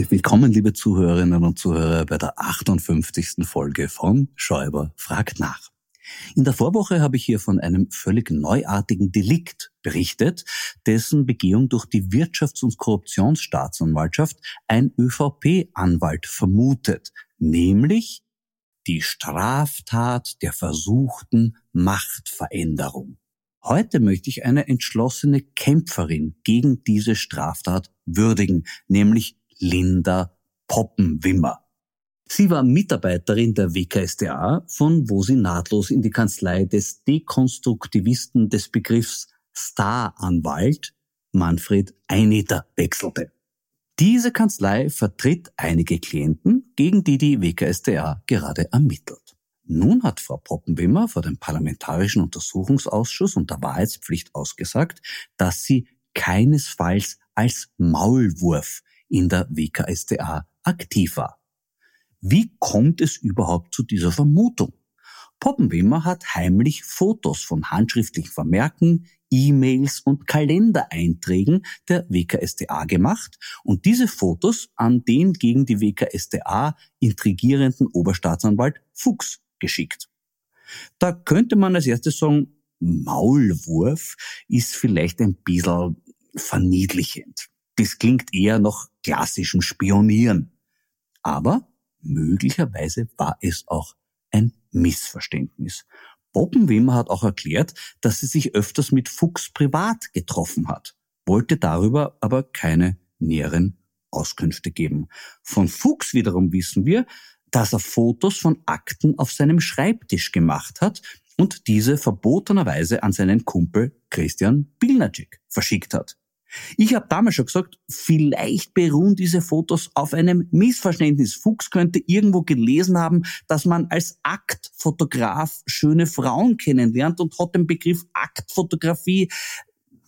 Herzlich willkommen, liebe Zuhörerinnen und Zuhörer, bei der 58. Folge von Schäuber fragt nach. In der Vorwoche habe ich hier von einem völlig neuartigen Delikt berichtet, dessen Begehung durch die Wirtschafts- und Korruptionsstaatsanwaltschaft ein ÖVP-Anwalt vermutet, nämlich die Straftat der versuchten Machtveränderung. Heute möchte ich eine entschlossene Kämpferin gegen diese Straftat würdigen, nämlich Linda Poppenwimmer. Sie war Mitarbeiterin der WKSDA, von wo sie nahtlos in die Kanzlei des Dekonstruktivisten des Begriffs Staranwalt Manfred Eineter wechselte. Diese Kanzlei vertritt einige Klienten, gegen die die WKSDA gerade ermittelt. Nun hat Frau Poppenwimmer vor dem Parlamentarischen Untersuchungsausschuss und der Wahrheitspflicht ausgesagt, dass sie keinesfalls als Maulwurf in der WKSDA aktiv war. Wie kommt es überhaupt zu dieser Vermutung? Poppenwimmer hat heimlich Fotos von handschriftlichen Vermerken, E-Mails und Kalendereinträgen der WKSDA gemacht und diese Fotos an den gegen die WKSDA intrigierenden Oberstaatsanwalt Fuchs geschickt. Da könnte man als erstes sagen, Maulwurf ist vielleicht ein bisschen verniedlichend. Das klingt eher nach klassischem Spionieren. Aber möglicherweise war es auch ein Missverständnis. Poppenwimmer hat auch erklärt, dass sie sich öfters mit Fuchs privat getroffen hat, wollte darüber aber keine näheren Auskünfte geben. Von Fuchs wiederum wissen wir, dass er Fotos von Akten auf seinem Schreibtisch gemacht hat und diese verbotenerweise an seinen Kumpel Christian Bilnacek verschickt hat. Ich habe damals schon gesagt, vielleicht beruhen diese Fotos auf einem Missverständnis. Fuchs könnte irgendwo gelesen haben, dass man als Aktfotograf schöne Frauen kennenlernt und hat den Begriff Aktfotografie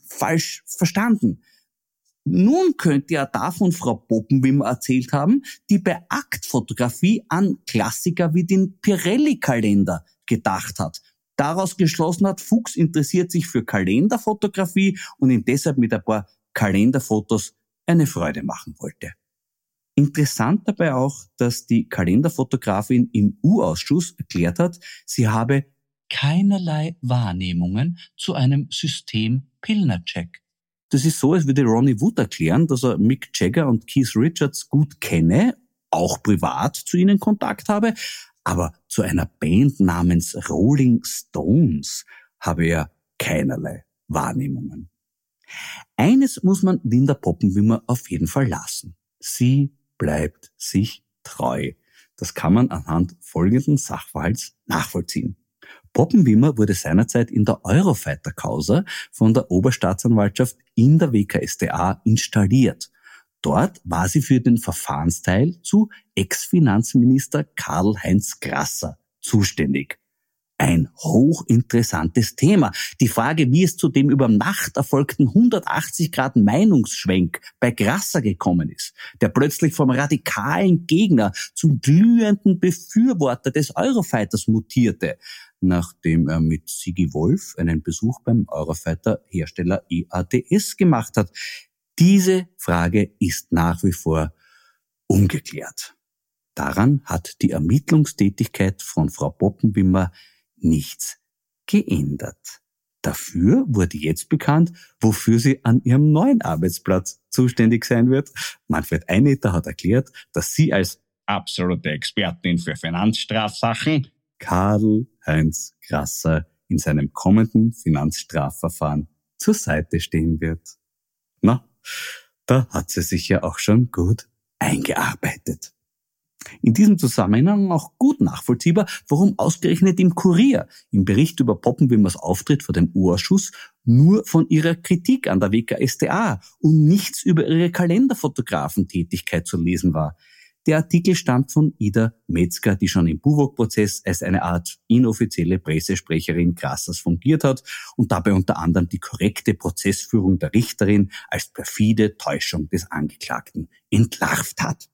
falsch verstanden. Nun könnte er davon Frau Poppenwimmer erzählt haben, die bei Aktfotografie an Klassiker wie den Pirelli-Kalender gedacht hat daraus geschlossen hat, Fuchs interessiert sich für Kalenderfotografie und ihn deshalb mit ein paar Kalenderfotos eine Freude machen wollte. Interessant dabei auch, dass die Kalenderfotografin im U-Ausschuss erklärt hat, sie habe keinerlei Wahrnehmungen zu einem System Pilnercheck. Das ist so, als würde Ronnie Wood erklären, dass er Mick Jagger und Keith Richards gut kenne, auch privat zu ihnen Kontakt habe, aber zu einer Band namens Rolling Stones habe er keinerlei Wahrnehmungen. Eines muss man Linda Poppenwimmer auf jeden Fall lassen. Sie bleibt sich treu. Das kann man anhand folgenden Sachverhalts nachvollziehen. Poppenwimmer wurde seinerzeit in der Eurofighter-Causa von der Oberstaatsanwaltschaft in der WKSDA installiert. Dort war sie für den Verfahrensteil zu Ex-Finanzminister Karl-Heinz Grasser zuständig. Ein hochinteressantes Thema. Die Frage, wie es zu dem über Nacht erfolgten 180 Grad Meinungsschwenk bei Grasser gekommen ist, der plötzlich vom radikalen Gegner zum glühenden Befürworter des Eurofighters mutierte, nachdem er mit Sigi Wolf einen Besuch beim Eurofighter-Hersteller EADS gemacht hat. Diese Frage ist nach wie vor ungeklärt. Daran hat die Ermittlungstätigkeit von Frau Poppenwimmer nichts geändert. Dafür wurde jetzt bekannt, wofür sie an ihrem neuen Arbeitsplatz zuständig sein wird. Manfred Einetter hat erklärt, dass sie als absolute Expertin für Finanzstrafsachen Karl-Heinz Grasser in seinem kommenden Finanzstrafverfahren zur Seite stehen wird. Da hat sie sich ja auch schon gut eingearbeitet. In diesem Zusammenhang auch gut nachvollziehbar, warum ausgerechnet im Kurier im Bericht über Poppenwimmers Auftritt vor dem U-Ausschuss nur von ihrer Kritik an der WKSDA und nichts über ihre Kalenderfotografentätigkeit zu lesen war. Der Artikel stammt von Ida Metzger, die schon im Buwok-Prozess als eine Art inoffizielle Pressesprecherin Grassers fungiert hat und dabei unter anderem die korrekte Prozessführung der Richterin als perfide Täuschung des Angeklagten entlarvt hat.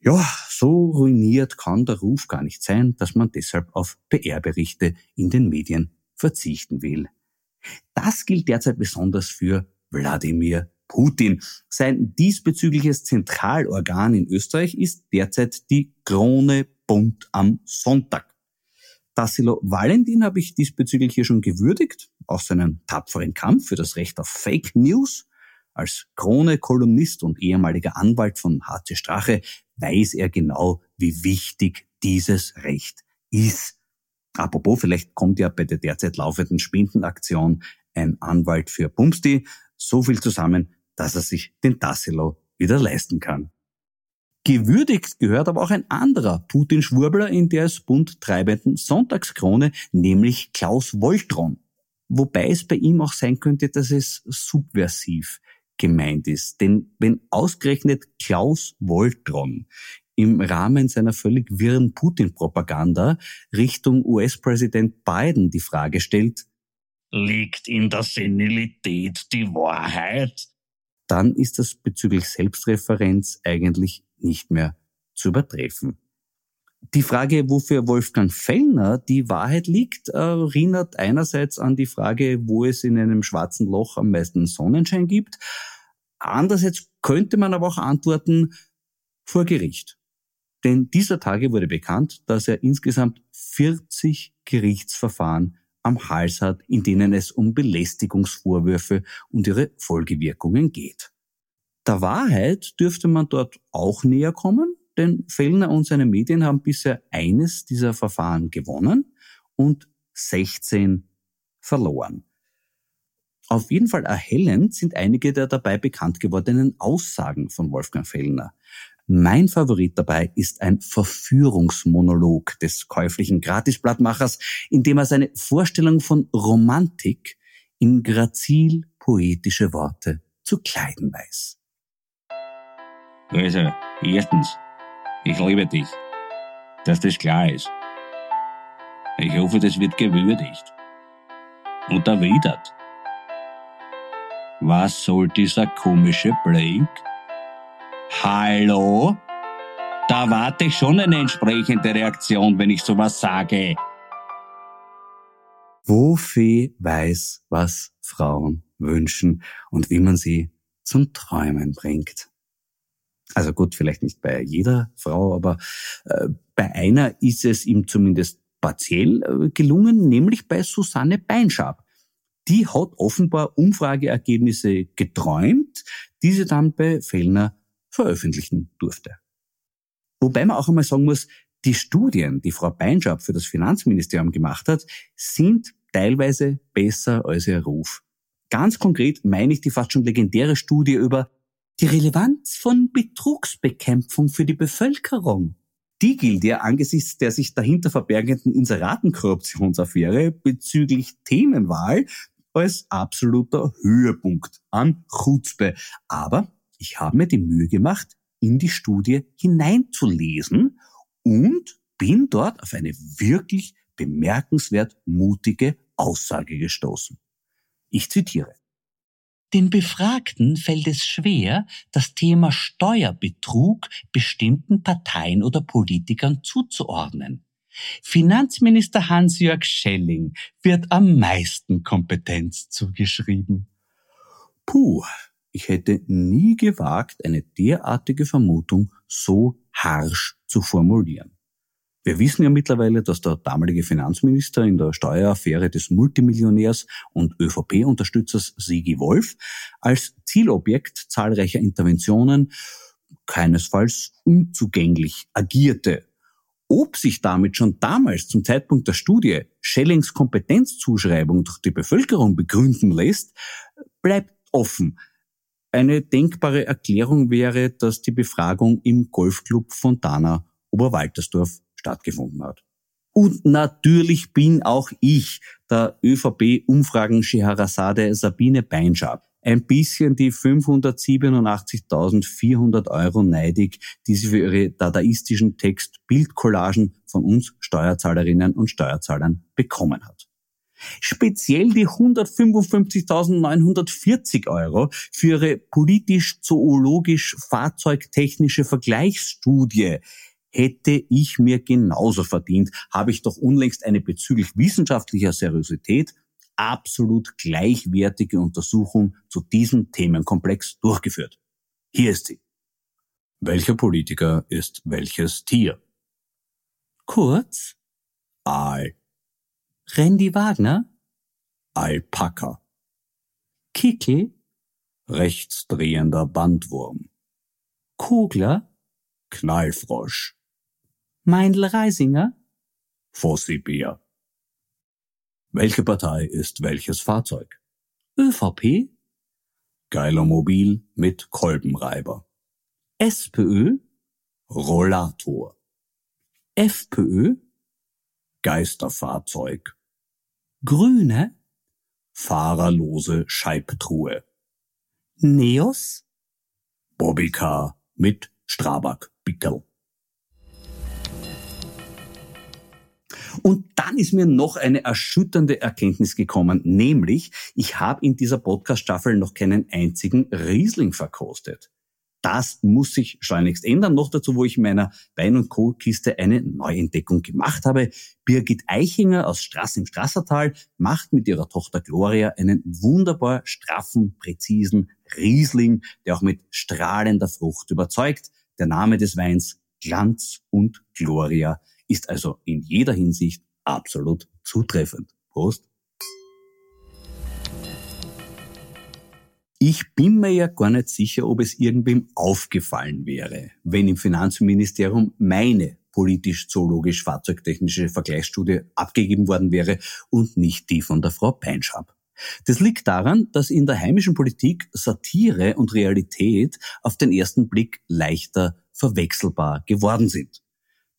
Ja, so ruiniert kann der Ruf gar nicht sein, dass man deshalb auf PR-Berichte in den Medien verzichten will. Das gilt derzeit besonders für Wladimir Putin. Sein diesbezügliches Zentralorgan in Österreich ist derzeit die Krone Bund am Sonntag. Tassilo Valentin habe ich diesbezüglich hier schon gewürdigt, aus seinem tapferen Kampf für das Recht auf Fake News. Als Krone-Kolumnist und ehemaliger Anwalt von HC Strache weiß er genau, wie wichtig dieses Recht ist. Apropos, vielleicht kommt ja bei der derzeit laufenden Spendenaktion ein Anwalt für Bumsti so viel zusammen, dass er sich den Tassilo wieder leisten kann. Gewürdigt gehört aber auch ein anderer Putin-Schwurbler in der es bunt treibenden Sonntagskrone, nämlich Klaus Woltron. Wobei es bei ihm auch sein könnte, dass es subversiv gemeint ist. Denn wenn ausgerechnet Klaus Woltron im Rahmen seiner völlig wirren Putin-Propaganda Richtung US-Präsident Biden die Frage stellt, liegt in der Senilität die Wahrheit? Dann ist das bezüglich Selbstreferenz eigentlich nicht mehr zu übertreffen. Die Frage, wofür Wolfgang Fellner die Wahrheit liegt, erinnert einerseits an die Frage, wo es in einem schwarzen Loch am meisten Sonnenschein gibt. Andererseits könnte man aber auch antworten, vor Gericht. Denn dieser Tage wurde bekannt, dass er insgesamt 40 Gerichtsverfahren am Hals hat, in denen es um Belästigungsvorwürfe und ihre Folgewirkungen geht. Der Wahrheit dürfte man dort auch näher kommen, denn Fellner und seine Medien haben bisher eines dieser Verfahren gewonnen und 16 verloren. Auf jeden Fall erhellend sind einige der dabei bekannt gewordenen Aussagen von Wolfgang Fellner. Mein Favorit dabei ist ein Verführungsmonolog des käuflichen Gratisblattmachers, in dem er seine Vorstellung von Romantik in grazil poetische Worte zu kleiden weiß. Also, erstens, ich liebe dich, dass das klar ist. Ich hoffe, das wird gewürdigt und erwidert. Was soll dieser komische Blake? Hallo? Da warte ich schon eine entsprechende Reaktion, wenn ich sowas sage. Wofee weiß, was Frauen wünschen und wie man sie zum Träumen bringt. Also gut, vielleicht nicht bei jeder Frau, aber äh, bei einer ist es ihm zumindest partiell äh, gelungen, nämlich bei Susanne Beinschab. Die hat offenbar Umfrageergebnisse geträumt, diese dann bei Fellner veröffentlichen durfte. Wobei man auch einmal sagen muss, die Studien, die Frau Beinschab für das Finanzministerium gemacht hat, sind teilweise besser als ihr Ruf Ganz konkret meine ich die fast schon legendäre Studie über die Relevanz von Betrugsbekämpfung für die Bevölkerung. Die gilt ja angesichts der sich dahinter verbergenden Inseratenkorruptionsaffäre bezüglich Themenwahl als absoluter Höhepunkt an Chutzpe. Aber ich habe mir die Mühe gemacht, in die Studie hineinzulesen und bin dort auf eine wirklich bemerkenswert mutige Aussage gestoßen. Ich zitiere. Den Befragten fällt es schwer, das Thema Steuerbetrug bestimmten Parteien oder Politikern zuzuordnen. Finanzminister Hans-Jörg Schelling wird am meisten Kompetenz zugeschrieben. Puh, ich hätte nie gewagt, eine derartige Vermutung so harsch zu formulieren. Wir wissen ja mittlerweile, dass der damalige Finanzminister in der Steueraffäre des Multimillionärs und ÖVP-Unterstützers Sigi Wolf als Zielobjekt zahlreicher Interventionen keinesfalls unzugänglich agierte. Ob sich damit schon damals zum Zeitpunkt der Studie Schellings Kompetenzzuschreibung durch die Bevölkerung begründen lässt, bleibt offen. Eine denkbare Erklärung wäre, dass die Befragung im Golfclub Fontana Oberwaltersdorf stattgefunden hat. Und natürlich bin auch ich der ÖVP-Umfragen Scheherazade Sabine Beinschab ein bisschen die 587.400 Euro neidig, die sie für ihre dadaistischen Text-Bildcollagen von uns Steuerzahlerinnen und Steuerzahlern bekommen hat. Speziell die 155.940 Euro für ihre politisch-zoologisch-fahrzeugtechnische Vergleichsstudie hätte ich mir genauso verdient, habe ich doch unlängst eine bezüglich wissenschaftlicher Seriosität absolut gleichwertige Untersuchung zu diesem Themenkomplex durchgeführt. Hier ist sie. Welcher Politiker ist welches Tier? Kurz, Aal. Randy Wagner? Alpaka. Kickel? Rechtsdrehender Bandwurm. Kugler? Knallfrosch. Meindl Reisinger? Fossibär. Welche Partei ist welches Fahrzeug? ÖVP? Geilermobil mit Kolbenreiber. SPÖ? Rollator. FPÖ? Geisterfahrzeug. Grüne? Fahrerlose Scheibtruhe. Neos? Bobbycar mit Strabag-Pickel. Und dann ist mir noch eine erschütternde Erkenntnis gekommen, nämlich ich habe in dieser Podcast-Staffel noch keinen einzigen Riesling verkostet. Das muss sich schleunigst ändern. Noch dazu, wo ich in meiner Wein- und Co-Kiste eine Neuentdeckung gemacht habe. Birgit Eichinger aus Straß im Strassertal macht mit ihrer Tochter Gloria einen wunderbar straffen, präzisen Riesling, der auch mit strahlender Frucht überzeugt. Der Name des Weins Glanz und Gloria ist also in jeder Hinsicht absolut zutreffend. Prost. Ich bin mir ja gar nicht sicher, ob es irgendwem aufgefallen wäre, wenn im Finanzministerium meine politisch-zoologisch fahrzeugtechnische Vergleichsstudie abgegeben worden wäre und nicht die von der Frau Peinschab. Das liegt daran, dass in der heimischen Politik Satire und Realität auf den ersten Blick leichter verwechselbar geworden sind.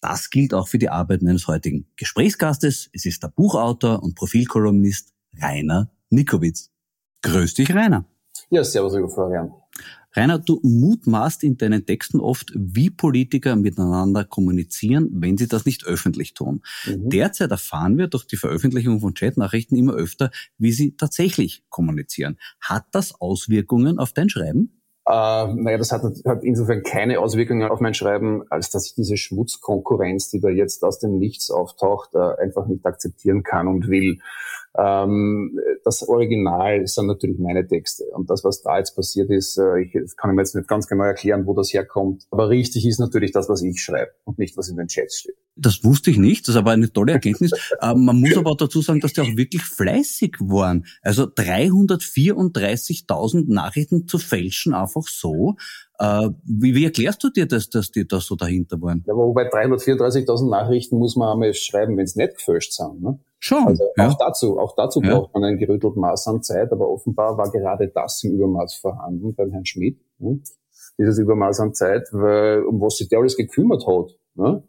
Das gilt auch für die Arbeit meines heutigen Gesprächsgastes. Es ist der Buchautor und Profilkolumnist Rainer Nikowitz. Grüß dich, Rainer. Ja, servus, lieber Florian. Rainer, du mutmaßt in deinen Texten oft, wie Politiker miteinander kommunizieren, wenn sie das nicht öffentlich tun. Mhm. Derzeit erfahren wir durch die Veröffentlichung von Chatnachrichten immer öfter, wie sie tatsächlich kommunizieren. Hat das Auswirkungen auf dein Schreiben? Äh, naja, das hat, hat insofern keine Auswirkungen auf mein Schreiben, als dass ich diese Schmutzkonkurrenz, die da jetzt aus dem Nichts auftaucht, äh, einfach nicht akzeptieren kann und will. Ähm, das Original sind natürlich meine Texte. Und das, was da jetzt passiert ist, äh, ich, das kann ich mir jetzt nicht ganz genau erklären, wo das herkommt. Aber richtig ist natürlich das, was ich schreibe und nicht, was in den Chats steht. Das wusste ich nicht. Das ist aber eine tolle Erkenntnis. ähm, man muss aber auch dazu sagen, dass die auch wirklich fleißig waren. Also 334.000 Nachrichten zu fälschen, einfach so. Äh, wie, wie erklärst du dir das, dass die da so dahinter waren? Ja, wobei 334.000 Nachrichten muss man einmal schreiben, wenn es nicht gefälscht sind. Ne? Schon. Also ja. auch dazu, auch dazu Ja. braucht man ein gerüttelt Maß an Zeit, aber offenbar war gerade das im Übermaß vorhanden beim Herrn Schmidt. Ne? Dieses Übermaß an Zeit, weil um was sich der alles gekümmert hat, ne?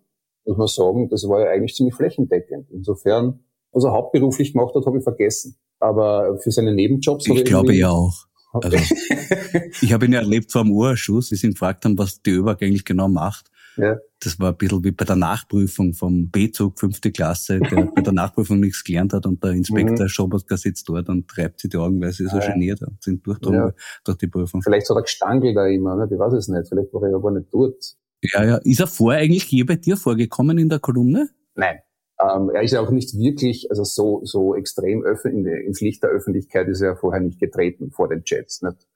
muss man sagen, das war ja eigentlich ziemlich flächendeckend. Insofern, er hauptberuflich gemacht hat, habe ich vergessen. Aber für seine Nebenjobs Ich glaube ja auch. Also, ich habe ihn ja erlebt vor dem Urschuss, wie sie ihn gefragt haben, was die ÖBAG eigentlich genau macht. Ja. Das war ein bisschen wie bei der Nachprüfung vom B-Zug, fünfte Klasse, der bei der Nachprüfung nichts gelernt hat und der Inspektor Mhm. Schobotka sitzt dort und treibt sich die Augen, weil sie so Ah, ja. geniert und sind durchdrungen Ja. durch die Prüfung. Vielleicht hat er gestangelt da immer, ne? ich weiß es nicht. Vielleicht war er ja gar nicht dort. Ja, ja. Ist er vorher eigentlich je bei dir vorgekommen in der Kolumne? Nein. Ähm, er ist ja auch nicht wirklich, also so, so extrem in ins Licht der Öffentlichkeit ist er ja vorher nicht getreten vor den Chats. Nicht?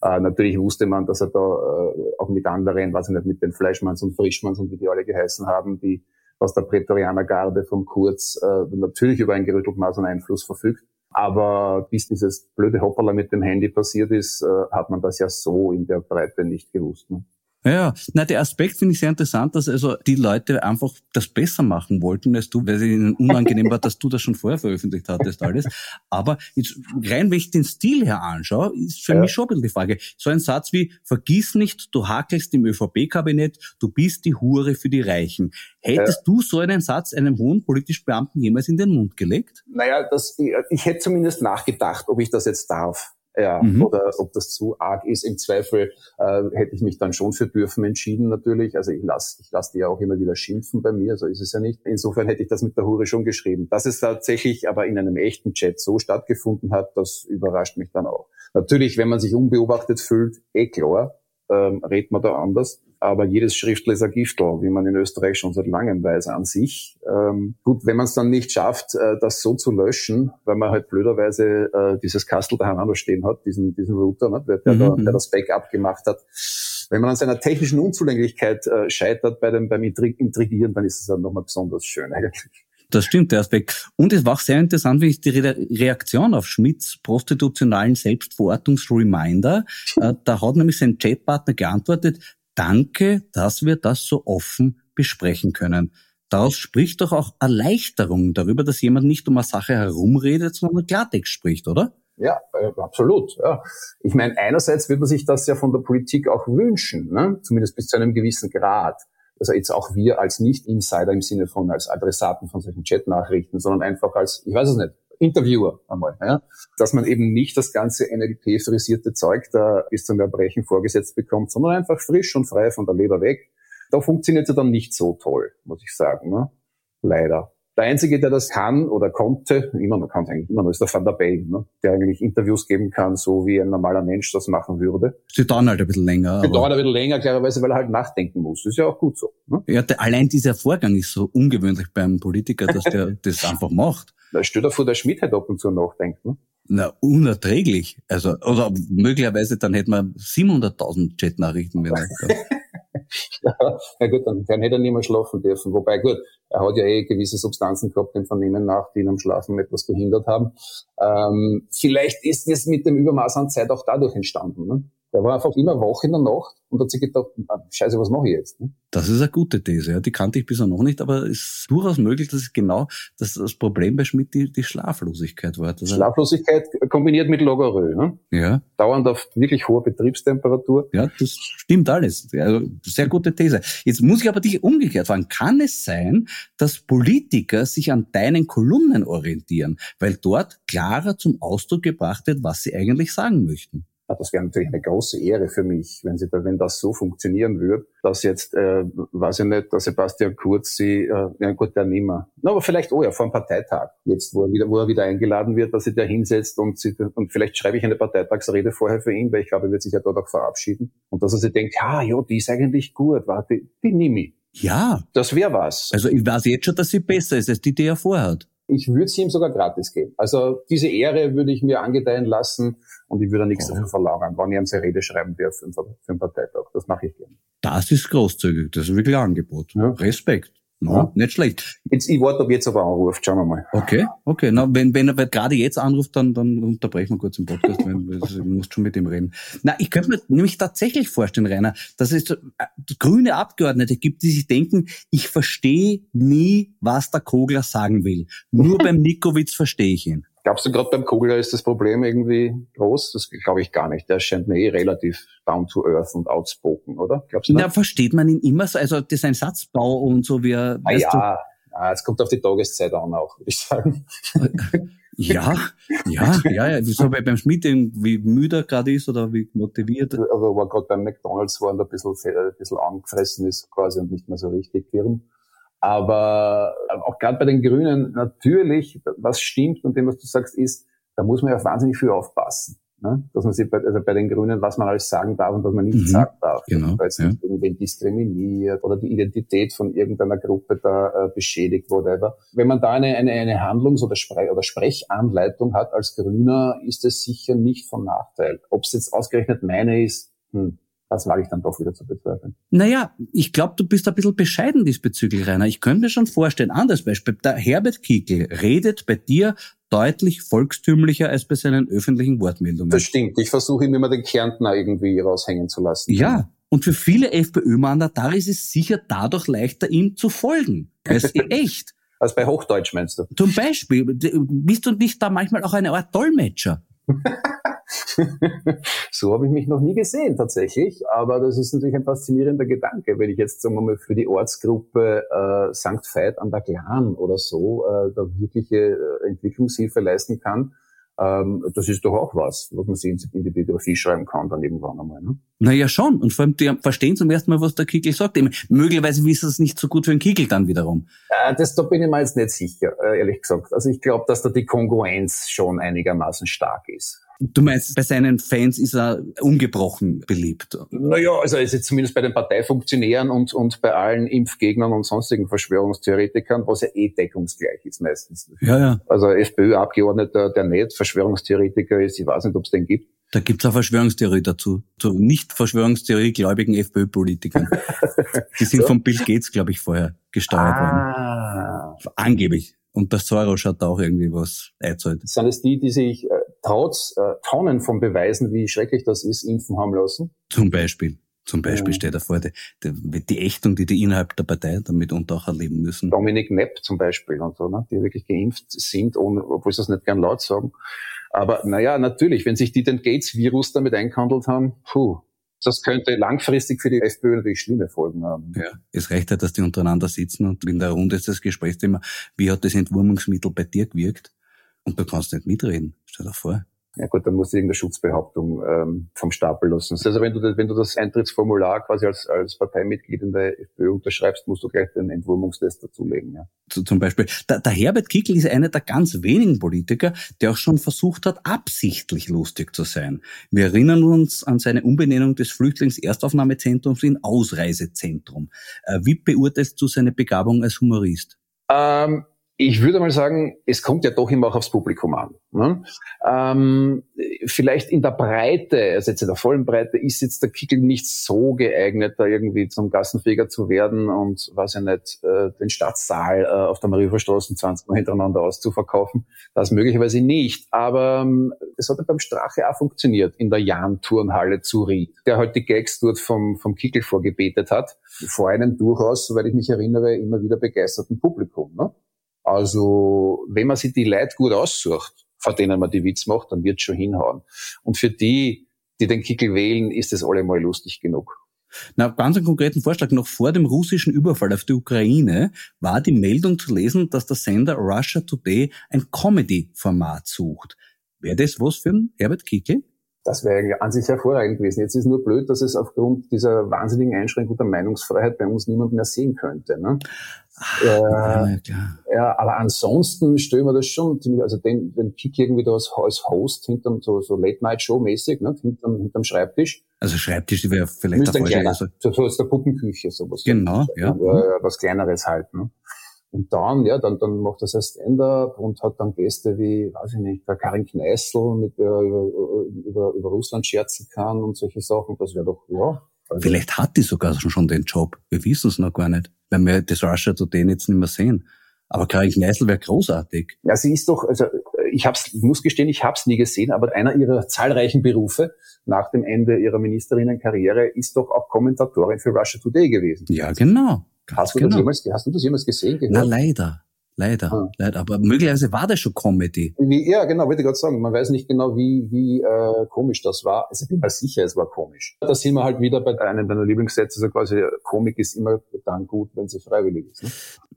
Äh, natürlich wusste man, dass er da äh, auch mit anderen, weiß ich nicht, mit den Fleischmanns und Frischmanns und wie die alle geheißen haben, die aus der Prätorianergarde vom Kurz äh, natürlich über ein gerüttelt Maß an Einfluss verfügt. Aber bis dieses blöde Hopperler mit dem Handy passiert ist, äh, hat man das ja so in der Breite nicht gewusst. Ne? Ja, ja. Na, der Aspekt finde ich sehr interessant, dass also die Leute einfach das besser machen wollten als du, weil es ihnen unangenehm war, dass du das schon vorher veröffentlicht hattest alles. Aber jetzt, rein, wenn ich den Stil her anschaue, ist für Ja. mich schon ein bisschen die Frage. So ein Satz wie, vergiss nicht, du hakelst im ÖVP-Kabinett, du bist die Hure für die Reichen. Hättest du so einen Satz einem hohen politischen Beamten jemals in den Mund gelegt? Naja, das, ich hätte zumindest nachgedacht, ob ich das jetzt darf. Ja, Mhm. oder ob das zu arg ist. Im Zweifel äh, hätte ich mich dann schon für dürfen entschieden natürlich. Also ich lasse ich lass die ja auch immer wieder schimpfen bei mir, so ist es ja nicht. Insofern hätte ich das mit der Hure schon geschrieben. Dass es tatsächlich aber in einem echten Chat so stattgefunden hat, das überrascht mich dann auch. Natürlich, wenn man sich unbeobachtet fühlt, eh klar, ähm, redet man da anders. Aber jedes Schriftel ist ein Giftel, wie man in Österreich schon seit langem weiß an sich. Ähm, gut, wenn man es dann nicht schafft, äh, das so zu löschen, weil man halt blöderweise äh, dieses Kastel daheim stehen hat, diesen, diesen Router, ne, der, der, Mhm, da, mhm. der das Backup gemacht hat. Wenn man an seiner technischen Unzulänglichkeit äh, scheitert bei dem, beim Intri- Intrigieren, dann ist es dann nochmal besonders schön eigentlich. Das stimmt, der Aspekt. Und es war auch sehr interessant, wie ich die Re Reaktion auf Schmidts prostitutionalen Selbstverortungs-Reminder, äh, da hat nämlich sein Chatpartner geantwortet, danke, dass wir das so offen besprechen können. Daraus spricht doch auch Erleichterung darüber, dass jemand nicht um eine Sache herumredet, sondern Klartext spricht, oder? Ja, äh, absolut. Ja. Ich meine, einerseits wird man sich das ja von der Politik auch wünschen, ne? zumindest bis zu einem gewissen Grad. Also jetzt auch wir als Nicht-Insider im Sinne von als Adressaten von solchen Chat-Nachrichten, sondern einfach als, ich weiß es nicht, Interviewer einmal, ja? dass man eben nicht das ganze NLP-frisierte Zeug da bis zum Erbrechen vorgesetzt bekommt, sondern einfach frisch und frei von der Leber weg. Da funktioniert es dann nicht so toll, muss ich sagen. Ne? Leider. Der Einzige, der das kann oder konnte, immer noch kann es eigentlich immer noch, ist der Van der Bellen, ne? der eigentlich Interviews geben kann, so wie ein normaler Mensch das machen würde. Sie dauern halt ein bisschen länger. Das aber- dauert ein bisschen länger, klarerweise, weil er halt nachdenken muss. ist ja auch gut so. Ne? Ja, der, allein dieser Vorgang ist so ungewöhnlich beim Politiker, dass der das einfach macht. Da steht er vor der Schmidt halt ab und zu nachdenkt. Ne? Na, unerträglich. Also, oder möglicherweise dann hätten wir 700.000 Chatnachrichten. Ja gut, dann, dann hätte er nicht mehr schlafen dürfen. Wobei gut, er hat ja eh gewisse Substanzen gehabt im Vernehmen nach, die ihn am Schlafen etwas behindert haben. Ähm, vielleicht ist es mit dem Übermaß an Zeit auch dadurch entstanden. Ne? Er war einfach immer wach in der Nacht und hat sich gedacht, ah, scheiße, was mache ich jetzt? Ne? das ist eine gute These. Ja. Die kannte ich bisher noch nicht, aber es ist durchaus möglich, dass es genau dass das Problem bei Schmidt die, die Schlaflosigkeit war. Schlaflosigkeit kombiniert mit Logorö. Ne? ja, Dauernd auf wirklich hoher Betriebstemperatur. ja, das stimmt alles. Also, sehr gute These. Jetzt muss ich aber dich umgekehrt fragen. Kann es sein, dass Politiker sich an deinen Kolumnen orientieren, weil dort klarer zum Ausdruck gebracht wird, was sie eigentlich sagen möchten? Ja, das wäre natürlich eine große Ehre für mich, wenn sie da, wenn das so funktionieren würde, dass jetzt, äh, weiß ich nicht, der Sebastian Kurz sie, äh, ja gut, der nimmer. Na, aber vielleicht, oh ja, vor einem Parteitag, jetzt, wo er wieder, wo er wieder eingeladen wird, dass sie da hinsetzt und sie, und vielleicht schreibe ich eine Parteitagsrede vorher für ihn, weil ich glaube, er wird sich ja dort auch verabschieden. Und dass er sich denkt, ah, ja, die ist eigentlich gut, warte, die nehme ich. Ja, Das wäre was. also ich weiß jetzt schon, dass sie besser ist als die, die er vorhat. Ich würde sie ihm sogar gratis geben. Also diese Ehre würde ich mir angedeihen lassen und ich würde nichts dafür verlangen, wann ich ihm seine Rede schreiben darf für einen Parteitag. Das mache ich gerne. Das ist großzügig, das ist wirklich ein Angebot. Ja. Respekt. No. Nicht schlecht. Jetzt, ich warte, ob jetzt aber anruft. Schauen wir mal. Okay, okay. Na, wenn, wenn er gerade jetzt anruft, dann, dann unterbrechen wir kurz den Podcast. wenn, du musst schon mit ihm reden. Na, ich könnte mir nämlich tatsächlich vorstellen, Rainer, dass es äh, grüne Abgeordnete gibt, die sich denken, ich verstehe nie, was der Kogler sagen will. Nur beim Nikowitz verstehe ich ihn. Glaubst du, gerade beim Kugler ist das Problem irgendwie groß? Das glaube ich gar nicht. Der scheint mir eh relativ down to earth und outspoken, oder? Glaubst du? Ja, versteht man ihn immer so? Also das ist ein Satzbau und so wie er. Ah, ja, ah, es kommt auf die Tageszeit an auch, würde ich sagen. Ja, ja, ja, ja. Wieso, weil beim Schmidt irgendwie müder gerade ist oder wie motiviert? Also war gerade beim McDonalds, wo er ein bisschen, ein bisschen angefressen ist quasi und nicht mehr so richtig firm. Aber auch gerade bei den Grünen natürlich, was stimmt und dem, was du sagst, ist, da muss man ja wahnsinnig viel aufpassen. Ne? Dass man sich bei, also bei den Grünen, was man alles sagen darf und was man nicht mhm, sagen darf. Genau, weil es ja. irgendwen diskriminiert oder die Identität von irgendeiner Gruppe da äh, beschädigt, whatever. Wenn man da eine, eine, eine Handlungs- oder, Spre oder Sprechanleitung hat als Grüner, ist es sicher nicht von Nachteil. Ob es jetzt ausgerechnet meine ist, hm, das wage ich dann doch wieder zu bezweifeln. Naja, ich glaube, du bist ein bisschen bescheiden diesbezüglich, Rainer. Ich könnte mir schon vorstellen, anderes Beispiel, der Herbert Kickl redet bei dir deutlich volkstümlicher als bei seinen öffentlichen Wortmeldungen. Das stimmt. Ich versuche ihm immer den Kärntner irgendwie raushängen zu lassen. Ja. Und für viele FPÖ-Mandatare ist es sicher dadurch leichter, ihm zu folgen. Als echt. Als bei Hochdeutsch meinst du? Zum Beispiel. Bist du nicht da manchmal auch eine Art Dolmetscher? so habe ich mich noch nie gesehen tatsächlich, aber das ist natürlich ein faszinierender Gedanke, wenn ich jetzt sagen wir mal für die Ortsgruppe äh, St. Veit an der Glan oder so äh, da wirkliche äh, Entwicklungshilfe leisten kann ähm, das ist doch auch was, was man sich in die Biografie schreiben kann dann irgendwann einmal. Ne? Naja, schon. Und vor allem, die verstehen zum ersten Mal, was der Kickel sagt. Eben, möglicherweise wissen es nicht so gut für den Kickel dann wiederum. Äh, das, da bin ich mir jetzt nicht sicher, äh, ehrlich gesagt. Also ich glaube, dass da die Kongruenz schon einigermaßen stark ist. Du meinst, bei seinen Fans ist er ungebrochen beliebt? Naja, also ist jetzt zumindest bei den Parteifunktionären und, und bei allen Impfgegnern und sonstigen Verschwörungstheoretikern, was ja eh deckungsgleich ist meistens. Ja, ja. Also FPÖ-Abgeordneter, der nicht Verschwörungstheoretiker ist, ich weiß nicht, ob es den gibt. Da gibt's auch Verschwörungstheorie dazu. Zu nicht Verschwörungstheorie gläubigen FPÖ-Politikern. Die sind so. von Bill Gates, glaube ich, vorher gesteuert ah. worden. Angeblich. Und der Soros hat da auch irgendwie was erzählt. Sind es die, die sich trotz äh, Tonnen von Beweisen, wie schrecklich das ist, impfen haben lassen? Zum Beispiel. Zum Beispiel ja. steht davor die, die, die Ächtung, die die innerhalb der Partei damit unter auch erleben müssen. Dominik Nepp zum Beispiel und so, ne, die wirklich geimpft sind, ohne, obwohl sie das nicht gern laut sagen. Aber naja, natürlich, wenn sich die den Gates-Virus damit eingehandelt haben, puh, das könnte langfristig für die FPÖ natürlich schlimme Folgen haben. Ja, es reicht ja, dass die untereinander sitzen und in der Runde ist das Gesprächsthema, wie hat das Entwurmungsmittel bei dir gewirkt? Und du kannst nicht mitreden. Stell dir vor. Ja gut, dann musst du irgendeine Schutzbehauptung ähm, vom Stapel lassen. Also wenn du, das, wenn du das Eintrittsformular quasi als, als Parteimitglied in der FPÖ unterschreibst, musst du gleich den Entwurmungstest dazulegen. Ja. So, zum Beispiel. Der, der Herbert Kickl ist einer der ganz wenigen Politiker, der auch schon versucht hat, absichtlich lustig zu sein. Wir erinnern uns an seine Umbenennung des Flüchtlingserstaufnahmezentrums in Ausreisezentrum. Äh, wie beurteilst du seine Begabung als Humorist? Ähm ich würde mal sagen, es kommt ja doch immer auch aufs Publikum an. Ne? Ähm, vielleicht in der Breite, also jetzt in der vollen Breite, ist jetzt der Kickel nicht so geeignet, da irgendwie zum Gassenfeger zu werden und, weiß ich nicht, äh, den Stadtsaal äh, auf der Mariuferstraße 20 Mal hintereinander auszuverkaufen. Das möglicherweise nicht. Aber ähm, es hat ja beim Strache auch funktioniert in der Jahn-Turnhalle zu Ried, der halt die Gags dort vom, vom Kickel vorgebetet hat. Vor einem durchaus, soweit ich mich erinnere, immer wieder begeisterten Publikum. Ne? Also, wenn man sich die Leute gut aussucht, vor denen man die Witz macht, dann wird schon hinhauen. Und für die, die den Kickel wählen, ist es allemal lustig genug. Na, ganz einen konkreten Vorschlag. Noch vor dem russischen Überfall auf die Ukraine war die Meldung zu lesen, dass der Sender Russia Today ein Comedy-Format sucht. Wäre das was für ein Herbert Kickel? Das wäre an sich hervorragend gewesen. Jetzt ist nur blöd, dass es aufgrund dieser wahnsinnigen Einschränkung der Meinungsfreiheit bei uns niemand mehr sehen könnte. Ne? Ach, äh, ja, ja, aber ansonsten stellen wir das schon ziemlich, also den, den Kick irgendwie da als, als Host hinterm, so, so Late-Night-Show-mäßig, ne, hinterm, hinterm Schreibtisch. Also Schreibtisch wäre vielleicht der also. So, so aus der Puppenküche, sowas. Genau, ja. ja. Was Kleineres halt, ne. Und dann, ja, dann, dann macht das ein Stand-up und hat dann Gäste wie, weiß ich nicht, der Karin Kneißl, mit der er über, über, über Russland scherzen kann und solche Sachen. Das wäre doch, ja. Also Vielleicht hat die sogar schon den Job. Wir wissen es noch gar nicht. weil wir das Russia Today jetzt nicht mehr sehen. Aber Karin Kneißl wäre großartig. Ja, sie ist doch, also ich hab's, ich muss gestehen, ich habe es nie gesehen, aber einer ihrer zahlreichen Berufe nach dem Ende ihrer Ministerinnenkarriere ist doch auch Kommentatorin für Russia Today gewesen. Ja, genau. Hast du, genau. das jemals, hast du das jemals gesehen? Gehört? Na, leider. Leider, ah. leider. Aber möglicherweise war das schon Comedy. Wie, ja, genau, wollte ich gerade sagen. Man weiß nicht genau, wie, wie äh, komisch das war. Also ich bin mir sicher, es war komisch. Da sind wir halt wieder bei einem deiner Lieblingssätze, also quasi Komik ist immer dann gut, wenn sie freiwillig ist. Ne?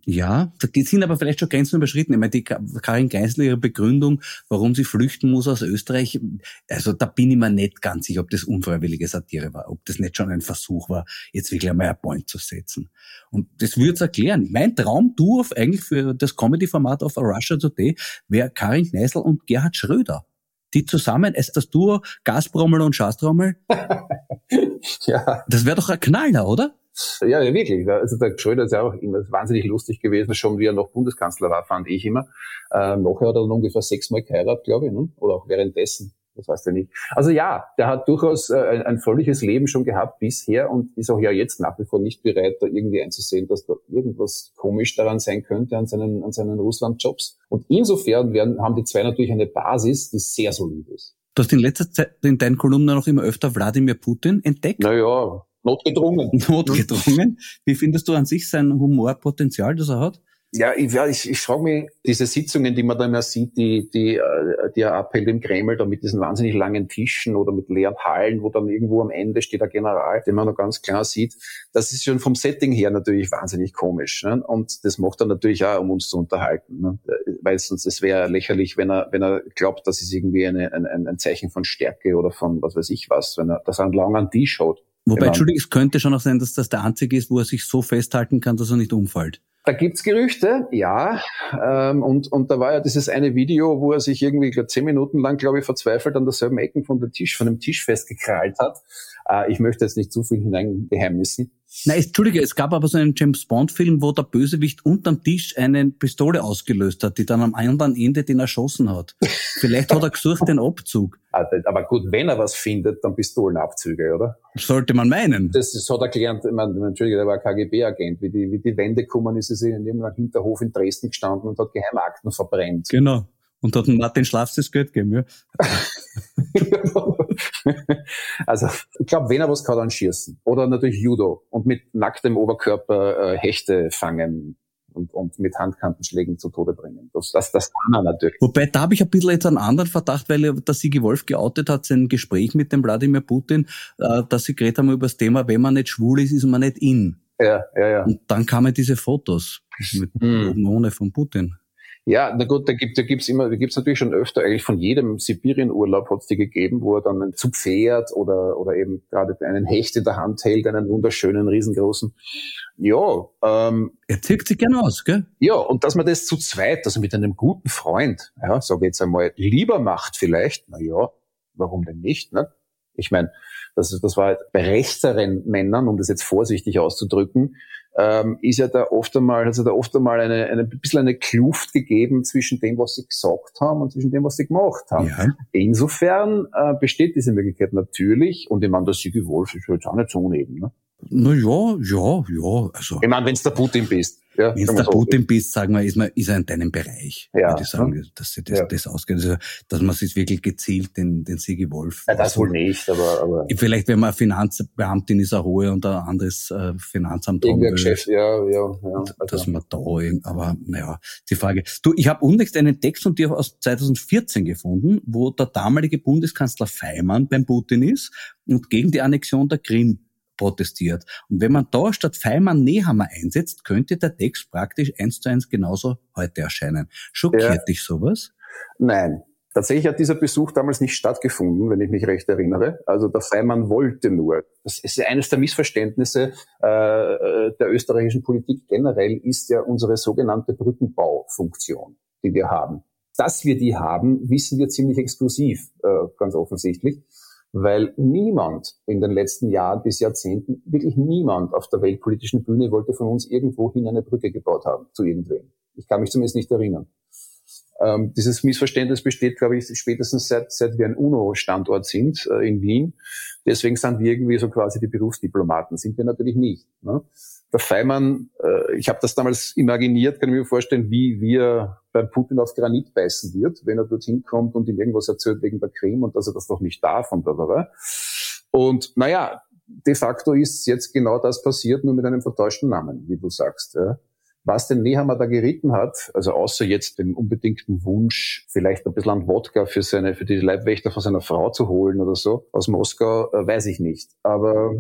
Ja, da sind aber vielleicht schon Grenzen überschritten. Ich meine, die Karin Geisler, ihre Begründung, warum sie flüchten muss aus Österreich, also da bin ich mir nicht ganz sicher, ob das unfreiwillige Satire war, ob das nicht schon ein Versuch war, jetzt wirklich einmal ein Point zu setzen. Und das würde es erklären. Mein Traumtour eigentlich für das Comedy-Format auf Russia Today wäre Karin Kneißl und Gerhard Schröder. Die zusammen, als das Duo Gasbrommel und Schastrommel. ja. Das wäre doch ein Knaller, oder? Ja, ja, wirklich. Also der Schröder ist ja auch immer wahnsinnig lustig gewesen, schon wie er noch Bundeskanzler war, fand ich immer. Äh, nachher hat er dann ungefähr sechsmal geheiratet, glaube ich, ne? oder auch währenddessen. Das weißt du nicht. Also ja, der hat durchaus äh, ein, ein fröhliches Leben schon gehabt bisher und ist auch ja jetzt nach wie vor nicht bereit, da irgendwie einzusehen, dass da irgendwas komisch daran sein könnte an seinen, an seinen Russland-Jobs. Und insofern werden, haben die zwei natürlich eine Basis, die sehr solid ist. Du hast in letzter Zeit in deinen Kolumnen noch immer öfter Wladimir Putin entdeckt? Naja, notgedrungen. Notgedrungen. Wie findest du an sich sein Humorpotenzial, das er hat? Ja, ich, ja, ich, ich frage mich, diese Sitzungen, die man da immer sieht, die, die, äh, die er abhält im Kreml, da mit diesen wahnsinnig langen Tischen oder mit leeren Hallen, wo dann irgendwo am Ende steht der General, den man noch ganz klar sieht, das ist schon vom Setting her natürlich wahnsinnig komisch. Ne? Und das macht er natürlich auch, um uns zu unterhalten. Ne? Weil sonst es wäre lächerlich, wenn er, wenn er glaubt, das ist irgendwie eine, ein, ein Zeichen von Stärke oder von was weiß ich was, wenn er, er einen langen Tisch hat. Wobei, genau. Entschuldigung, es könnte schon auch sein, dass das der einzige ist, wo er sich so festhalten kann, dass er nicht umfällt. Da gibt's Gerüchte, ja. Ähm, und, und da war ja dieses eine Video, wo er sich irgendwie glaub, zehn Minuten lang, glaube ich, verzweifelt an derselben Ecken von, der Tisch, von dem Tisch festgekrallt hat. Äh, ich möchte jetzt nicht zu viel hineingeheimnissen. Nein, Entschuldige, es gab aber so einen James Bond-Film, wo der Bösewicht unterm Tisch eine Pistole ausgelöst hat, die dann am anderen Ende den erschossen hat. Vielleicht hat er gesucht den Abzug. Ah, aber gut, wenn er was findet, dann Pistolenabzüge, oder? Sollte man meinen. Das, das hat er gelernt, ich meine, Entschuldige, der war KGB-Agent. Wie die, wie die Wende kommen, ist er in irgendeinem Hinterhof in Dresden gestanden und hat Geheimakten verbrennt. Genau. Und hat Martin Schlafs das Geld gegeben, ja. also, ich glaube, wenn er was kann, dann schießen. Oder natürlich Judo und mit nacktem Oberkörper äh, Hechte fangen und, und mit Handkantenschlägen zu Tode bringen. Das, das, das kann er natürlich. Wobei, da habe ich ein bisschen jetzt einen anderen Verdacht, weil der Sigi Wolf geoutet hat, sein Gespräch mit dem Wladimir Putin, äh, dass sie geredet haben über das Thema, wenn man nicht schwul ist, ist man nicht in. Ja, ja, ja. Und dann kamen diese Fotos mit mm. ohne von Putin. Ja, na gut, da gibt da gibt's immer, da gibt's natürlich schon öfter, eigentlich von jedem Sibirienurlaub hat's die gegeben, wo er dann zu Pferd oder oder eben gerade einen Hecht in der Hand hält, einen wunderschönen, riesengroßen. Ja, ähm, er zieht sich gerne aus, gell? Ja, und dass man das zu zweit, also mit einem guten Freund, ja, sage jetzt einmal, lieber macht vielleicht, na ja, warum denn nicht, ne? Ich meine, das, das war halt bei rechteren Männern, um das jetzt vorsichtig auszudrücken, ähm, ist ja da oft einmal, also da oft einmal eine, eine ein bisschen eine Kluft gegeben zwischen dem, was sie gesagt haben und zwischen dem, was sie gemacht haben. Ja. Insofern äh, besteht diese Möglichkeit natürlich und ich meine, der Sigi Wolf ist jetzt auch nicht so uneben. Ne? Na ja, ja, ja. Also, ich meine, wenn du der Putin bist. Ja, wenn du der Putin bist, sagen wir, ist, man, ist er in deinem Bereich. Ja. Würde ich sagen, dass sie das, ja. das ausgeht. Also, dass man sich wirklich gezielt den, den Sigi Wolf. Ja, das wohl nicht, aber, aber. Vielleicht, wenn man Finanzbeamtin ist, eine hohe und ein anderes äh, Finanzamt haben will. Geschäft, ja, ja, ja. Also. Dass man da, aber naja, die Frage. Du, ich habe unlängst einen Text von dir aus 2014 gefunden, wo der damalige Bundeskanzler Feimann beim Putin ist und gegen die Annexion der Krim protestiert. Und wenn man da statt Feimann Nehammer einsetzt, könnte der Text praktisch eins zu eins genauso heute erscheinen. Schockiert ja. dich sowas? Nein. Tatsächlich hat dieser Besuch damals nicht stattgefunden, wenn ich mich recht erinnere. Also der Feimann wollte nur. Das ist eines der Missverständnisse äh, der österreichischen Politik generell, ist ja unsere sogenannte Brückenbaufunktion, die wir haben. Dass wir die haben, wissen wir ziemlich exklusiv, äh, ganz offensichtlich weil niemand in den letzten Jahren bis Jahrzehnten, wirklich niemand auf der weltpolitischen Bühne wollte von uns irgendwohin eine Brücke gebaut haben zu irgendwem. Ich kann mich zumindest nicht erinnern. Ähm, dieses Missverständnis besteht, glaube ich, spätestens seit, seit wir ein UNO-Standort sind äh, in Wien. Deswegen sind wir irgendwie so quasi die Berufsdiplomaten. Sind wir natürlich nicht. Ne? Der Feimann, äh, ich habe das damals imaginiert, kann ich mir vorstellen, wie wir beim Putin auf Granit beißen wird, wenn er dorthin kommt und ihm irgendwas erzählt wegen der Krim und dass er das doch nicht darf und da. Und naja, de facto ist jetzt genau das passiert, nur mit einem vertäuschten Namen, wie du sagst. Ja. Was den Nehammer da geritten hat, also außer jetzt dem unbedingten Wunsch, vielleicht ein bisschen an Wodka für seine, für die Leibwächter von seiner Frau zu holen oder so, aus Moskau, äh, weiß ich nicht. Aber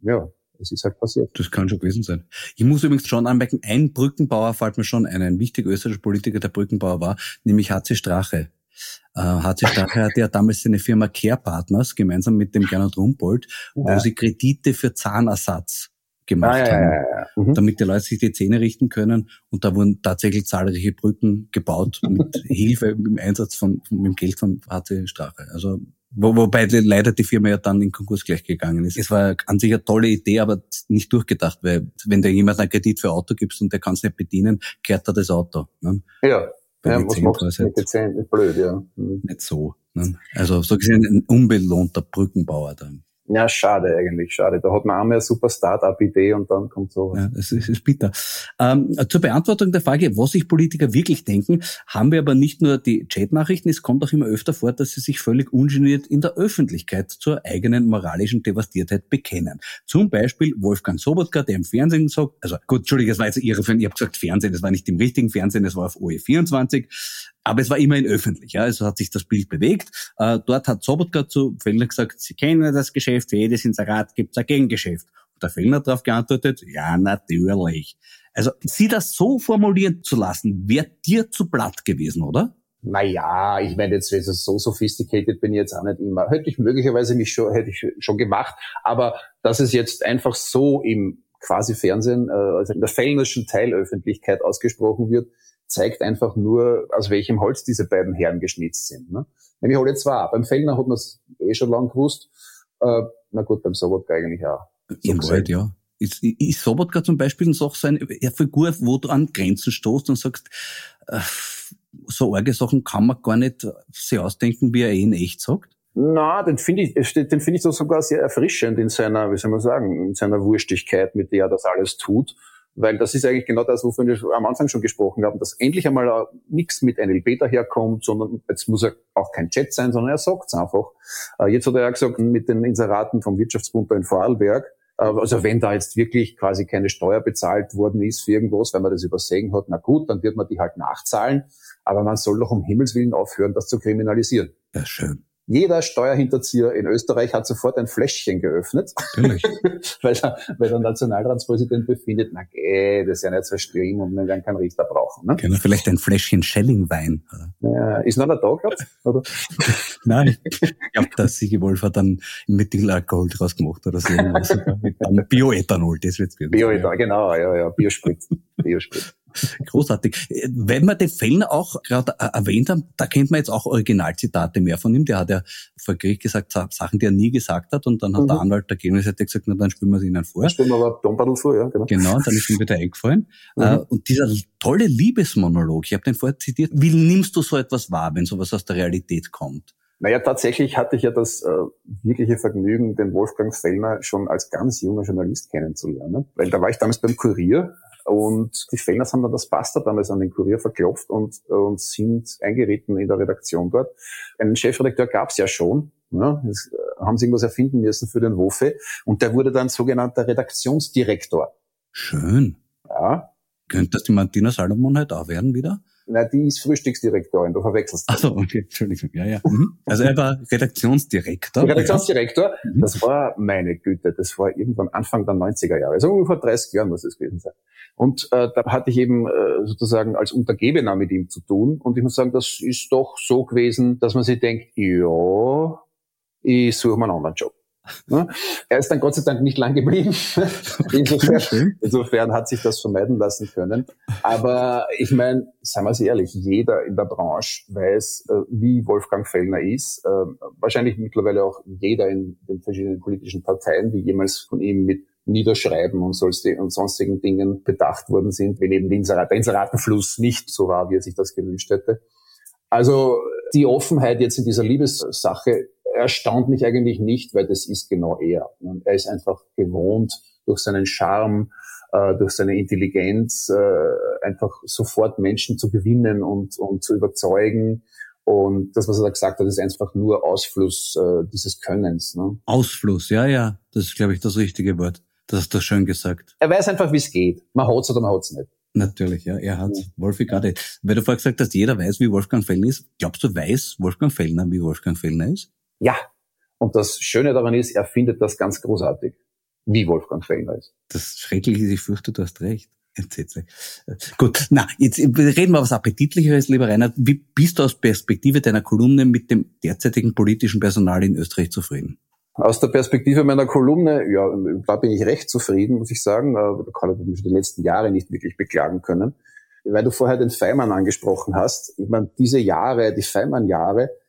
ja, es ist halt passiert. Das kann schon gewesen sein. Ich muss übrigens schon anmerken, ein Brückenbauer fällt mir schon ein, ein wichtiger österreichischer Politiker, der Brückenbauer war, nämlich HC Strache. Äh, HC Strache hatte ja damals seine Firma Care Partners gemeinsam mit dem Gernot Rumpold, ja. wo sie Kredite für Zahnersatz gemacht ah, ja, haben, ja, ja, mhm. damit die Leute sich die Zähne richten können. Und da wurden tatsächlich zahlreiche Brücken gebaut mit Hilfe im Einsatz von, mit dem Geld von HC Strache. Also wo, wobei leider die Firma ja dann in Konkurs gleich gegangen ist. Es war an sich eine tolle Idee, aber nicht durchgedacht, weil wenn dir jemand einen Kredit für ein Auto gibst und der kann es nicht bedienen, kehrt er das Auto. Ne? Ja. ja, was macht das mit den Zähnen? Blöd, ja. Nicht so. Ne? Also so gesehen ein unbelohnter Brückenbauer dann. Ja, schade eigentlich, schade. Da hat man einmal eine super Start-up-Idee und dann kommt sowas. Ja, es ist, ist bitter. Ähm, zur Beantwortung der Frage, was sich Politiker wirklich denken, haben wir aber nicht nur die Chat-Nachrichten, es kommt auch immer öfter vor, dass sie sich völlig ungeniert in der Öffentlichkeit zur eigenen moralischen Devastiertheit bekennen. Zum Beispiel Wolfgang Sobotka, der im Fernsehen sagt, also gut, Entschuldigung, das war jetzt Ihre, ich habe gesagt Fernsehen, das war nicht im richtigen Fernsehen, das war auf OE24, aber es war immerhin öffentlich, ja, also hat sich das Bild bewegt. Äh, dort hat Sobotka zu Fellner gesagt, Sie kennen das Geschäft, für jedes Inserat gibt es ein Gegengeschäft. Und der Fellner darauf geantwortet, ja, natürlich. Also sie das so formulieren zu lassen, wäre dir zu platt gewesen, oder? Naja, ich meine, jetzt also so sophisticated bin ich jetzt auch nicht immer. Hätte ich möglicherweise mich schon, hätte ich schon gemacht, aber dass es jetzt einfach so im quasi Fernsehen, äh, also in der fellnerschen Teilöffentlichkeit ausgesprochen wird, zeigt einfach nur, aus welchem Holz diese beiden Herren geschnitzt sind. Ne? Nämlich alle zwei. Beim Fellner hat man es eh schon lang gewusst. Äh, na gut, beim Sobotka eigentlich auch. So Im Wald, ja. Ist, ist Sobotka zum Beispiel noch so eine Figur, wo du an Grenzen stoßt und sagst, äh, so arge Sachen kann man gar nicht sich ausdenken, wie er eh in echt sagt? Na, den finde ich, den finde ich sogar sehr erfrischend in seiner, wie soll man sagen, in seiner Wurstigkeit, mit der er das alles tut. Weil das ist eigentlich genau das, wovon wir am Anfang schon gesprochen haben, dass endlich einmal nichts mit NLP daherkommt, sondern jetzt muss er auch kein Chat sein, sondern er sagt es einfach. Äh, jetzt hat er ja gesagt, mit den Inseraten vom Wirtschaftsbund in Vorarlberg, äh, also wenn da jetzt wirklich quasi keine Steuer bezahlt worden ist für irgendwas, weil man das übersehen hat, na gut, dann wird man die halt nachzahlen. Aber man soll doch um Himmels Willen aufhören, das zu kriminalisieren. Ja, schön. Jeder Steuerhinterzieher in Österreich hat sofort ein Fläschchen geöffnet, weil, der, weil der Nationalratspräsident befindet, na geh, das ist ja nicht so schlimm und wir werden keinen Richter brauchen. Ne? Genau, vielleicht ein Fläschchen Schellingwein. Ja, ist noch einer da gerade? Nein, ich glaube, der Sigi Wolf hat dann Methylalkohol draus gemacht oder so. Mit Bioethanol, das wird's Bioethanol, genau, ja, ja, Biosprit. Biosprit. Großartig. Wenn wir den Fellner auch gerade äh, erwähnt haben, da kennt man jetzt auch Originalzitate mehr von ihm. Der hat ja vor Gericht gesagt, Sachen, die er nie gesagt hat. Und dann hat mhm. der Anwalt der Gegenseite gesagt, na, dann spielen wir es ihnen vor. Dann spielen wir aber Dompadl vor, ja, genau. Genau, dann ist ihm wieder eingefallen. Mhm. Äh, und dieser tolle Liebesmonolog, ich habe den vorher zitiert, wie nimmst du so etwas wahr, wenn sowas aus der Realität kommt? Naja, tatsächlich hatte ich ja das äh, wirkliche Vergnügen, den Wolfgang Fellner schon als ganz junger Journalist kennenzulernen. Weil da war ich damals beim Kurier und die Fellners haben dann das Pasta damals an den Kurier verklopft und, und sind eingeritten in der Redaktion dort. Einen Chefredakteur gab es ja schon. Ja, das äh, haben sie irgendwas erfinden müssen für den Wofe. Und der wurde dann sogenannter Redaktionsdirektor. Schön. Ja. Könnte das die Martina Salomon halt auch werden wieder? Na, die ist Frühstücksdirektorin, du verwechselst. Ach so, okay, Entschuldigung, ja, ja. Mhm. Also er war Redaktionsdirektor. Redaktionsdirektor. Mhm. das war meine Güte, das war irgendwann Anfang der 90er Jahre, also ungefähr 30 Jahren muss es gewesen sein. Und äh, da hatte ich eben äh, sozusagen als Untergebener mit ihm zu tun. Und ich muss sagen, das ist doch so gewesen, dass man sich denkt, ja, ich suche mir einen anderen Job. Ne? Er ist dann Gott sei Dank nicht lang geblieben. Insofern, insofern hat sich das vermeiden lassen können. Aber ich meine, seien wir es ehrlich, jeder in der Branche weiß, äh, wie Wolfgang Fellner ist. Äh, wahrscheinlich mittlerweile auch jeder in den verschiedenen politischen Parteien, die jemals von ihm mit Niederschreiben und, und sonstigen Dingen bedacht worden sind, wenn eben der Inseratenfluss nicht so war, wie er sich das gewünscht hätte. Also die Offenheit jetzt in dieser Liebessache erstaunt mich eigentlich nicht, weil das ist genau er. Er ist einfach gewohnt, durch seinen Charme, äh, durch seine Intelligenz äh, einfach sofort Menschen zu gewinnen und, und zu überzeugen. Und das, was er da gesagt hat, ist einfach nur Ausfluss äh, dieses Könnens. Ne? Ausfluss, ja, ja. Das ist, glaube ich, das richtige Wort. Das hast du schön gesagt. Er weiß einfach, wie es geht. Man hat's oder man hat's nicht. Natürlich, ja, er hat's. Ja. Wolfi gerade. Weil du vorher gesagt hast, jeder weiß, wie Wolfgang Fellner ist. Glaubst du, weiß Wolfgang Fellner, wie Wolfgang Fellner ist? Ja. Und das Schöne daran ist, er findet das ganz großartig wie Wolfgang Fellner ist. Das Schreckliche ist, ich fürchte, du hast recht. Entsetzlich. Gut, na, jetzt reden wir was Appetitlicheres, lieber Rainer. Wie bist du aus Perspektive deiner Kolumne mit dem derzeitigen politischen Personal in Österreich zufrieden? Aus der Perspektive meiner Kolumne, ja, da bin ich recht zufrieden, muss ich sagen. Da kann ich mich die letzten Jahre nicht wirklich beklagen können. Weil du vorher den Feimann angesprochen hast. Ich meine, diese Jahre, die Feimann-Jahre, äh,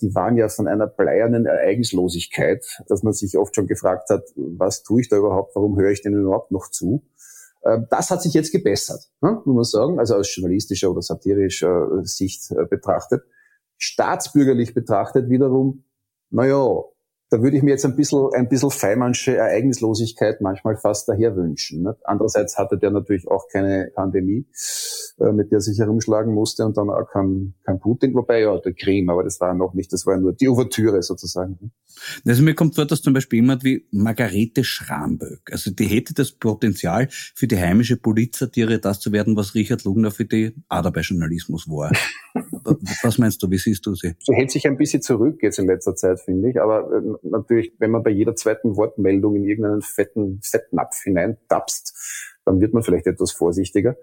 die waren ja von einer bleiernen Ereignislosigkeit, dass man sich oft schon gefragt hat, was tue ich da überhaupt, warum höre ich denn überhaupt noch zu? Äh, das hat sich jetzt gebessert, ne, muss man sagen, also aus journalistischer oder satirischer Sicht äh, betrachtet. Staatsbürgerlich betrachtet wiederum, naja, da würde ich mir jetzt ein bisschen, ein bisschen Feimannsche Ereignislosigkeit manchmal fast daher wünschen. Ne? Andererseits hatte der natürlich auch keine Pandemie, äh, mit der er sich herumschlagen musste und dann auch kein, kein Putin, wobei ja der Krim, aber das war noch nicht, das war nur die Ouvertüre sozusagen. Also mir kommt vor, dass zum Beispiel jemand wie Margarete Schramböck, also die hätte das Potenzial für die heimische Polizsatire das zu werden, was Richard Lugner für die Aderbejournalismus war. was meinst du, wie siehst du sie? Sie hält sich ein bisschen zurück jetzt in letzter Zeit, finde ich, aber ähm, natürlich, wenn man bei jeder zweiten Wortmeldung in irgendeinen fetten Fettnapf hineintapst, dann wird man vielleicht etwas vorsichtiger.